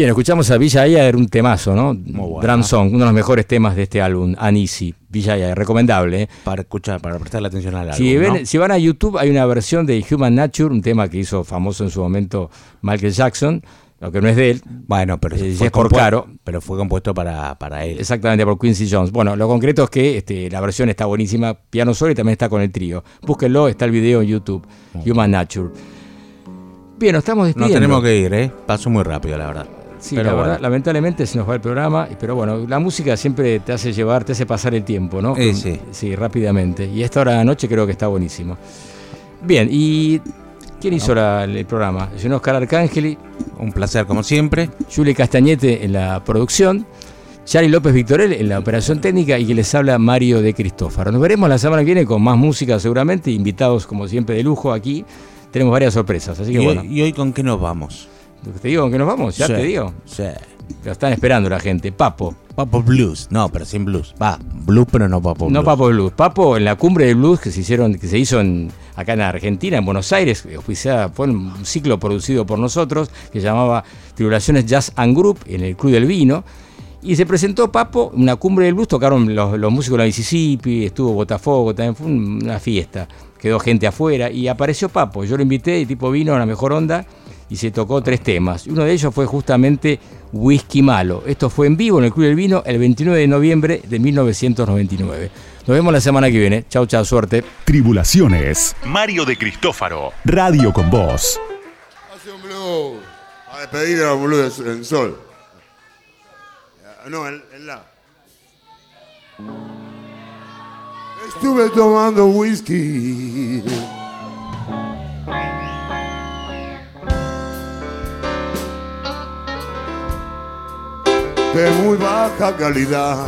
Bien, escuchamos a Villa Ayer, un temazo, ¿no? bueno. Drum Song, uno de los mejores temas de este álbum, Anisi. Villa Ayer, recomendable. ¿eh? Para escuchar, para prestarle atención al álbum. Si, ven- ¿no? si van a YouTube, hay una versión de Human Nature, un tema que hizo famoso en su momento Michael Jackson, lo que no es de él. Bueno, pero Eh, fue es por caro. Pero fue compuesto para, para él. Exactamente, por Quincy Jones. Bueno, lo concreto es que este, la versión está buenísima, piano solo y también está con el trío. Búsquenlo, está el video en YouTube, Human Nature. Bien, nos estamos No despidiendo. tenemos que ir, ¿eh? Paso muy rápido, la verdad. Sí, Pero la bueno. verdad, lamentablemente se nos va el programa, pero bueno, la música siempre te hace llevar, te hace pasar el tiempo, ¿no? Eh, sí. Sí, rápidamente. Y esta hora de la noche creo que está buenísimo. Bien, ¿y quién hizo la- el programa? Señor Oscar Arcángeli, Un placer, como siempre. Julie Castañete en la producción, Chari López Victorel en la operación técnica y que les habla Mario de Cristófaro. Nos veremos la semana que viene con más música seguramente, invitados como siempre de lujo aquí. Tenemos varias sorpresas, así ¿Y, que hoy, bueno. y hoy con qué nos vamos? ¿Te digo qué nos vamos? Ya Sí, te digo. Sí. Lo están esperando la gente. Papo. Papo Blues. No, pero sin blues. Va, blues, pero no Papo Blues. No Papo Blues. Papo en la cumbre del blues que se hicieron, que se hizo en, acá en Argentina, en Buenos Aires, oficiada- fue un ciclo producido por nosotros que se llamaba Tribulaciones Jazz and Group en el Club del Vino. Y se presentó Papo, una cumbre del blues, tocaron los, los músicos de la Mississippi, estuvo Botafogo, también fue un- una fiesta. Quedó gente afuera y apareció Papo. Yo lo invité y tipo vino a la mejor onda y se tocó tres temas. Uno de ellos fue justamente Whisky Malo. Esto fue en vivo en el Club del Vino el 29 de noviembre de 1999. Nos vemos la semana que viene. Chau, chau, suerte. Tribulaciones. Mario de Cristófaro. Radio con Voz. Hace un blues. A despedir a los blues en sol. No, en, en la. Estuve tomando whisky. De muy baja calidad.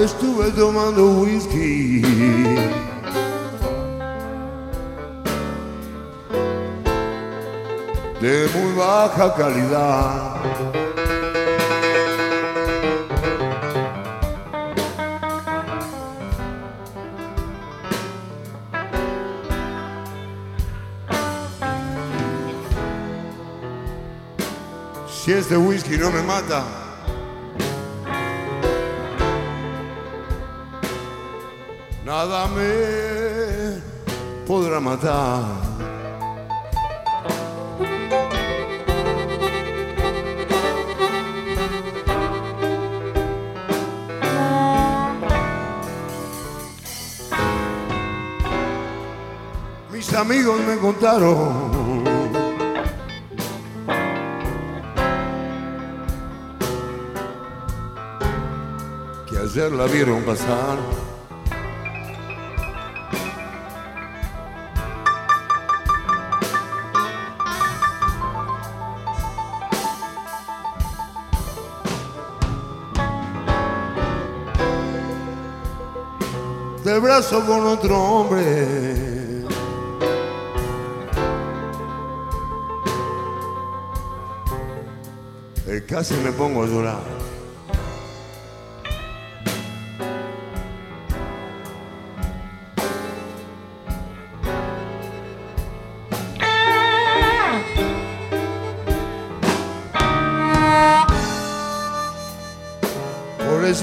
Estuve tomando whisky. De muy baja calidad. Si este whisky no me mata, nada me podrá matar. Mis amigos me contaron ayer la vieron pasar. De brazo con otro hombre. Eh, casi me pongo a llorar.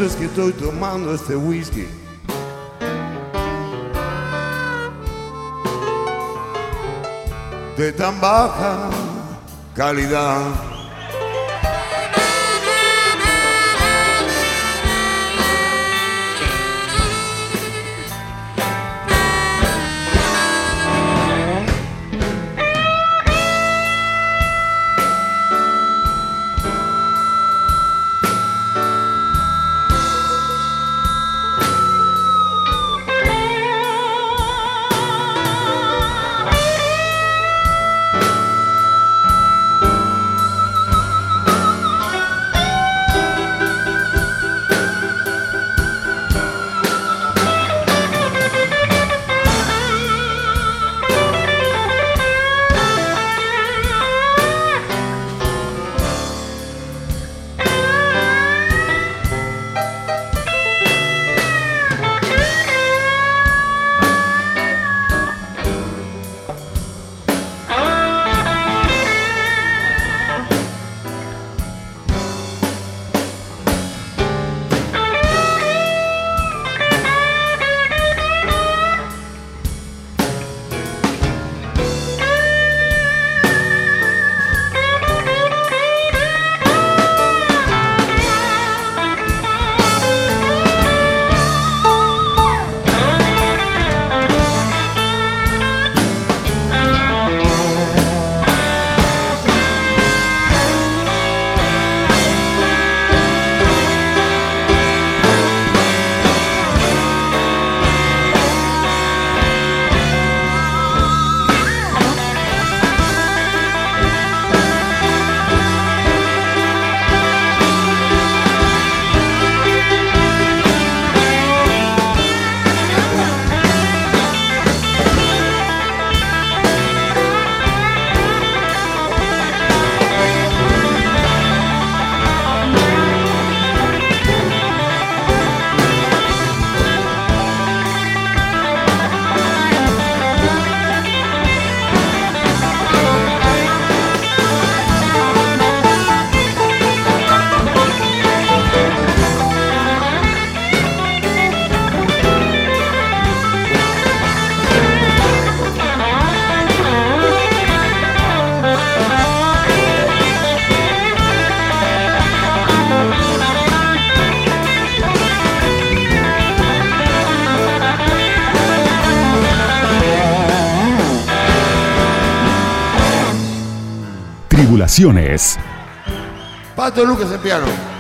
Por eso es que estoy tomando este whisky. De tan baja calidad. Pato Lucas en piano.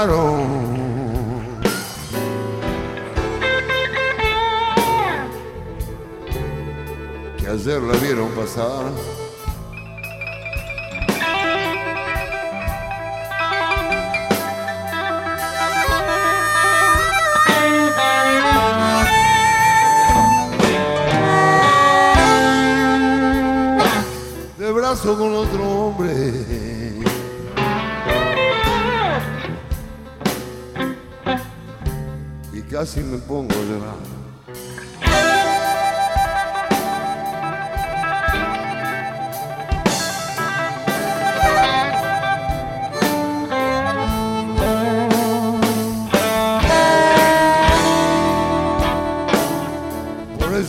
Contaron que ayer la vieron pasar. Casi me pongo a llorar.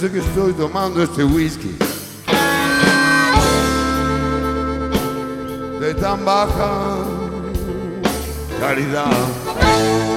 Que estoy tomando este whisky de tan baja calidad.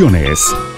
Tribulaciones.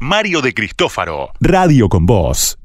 Mario de Cristófaro. Radio con Voz.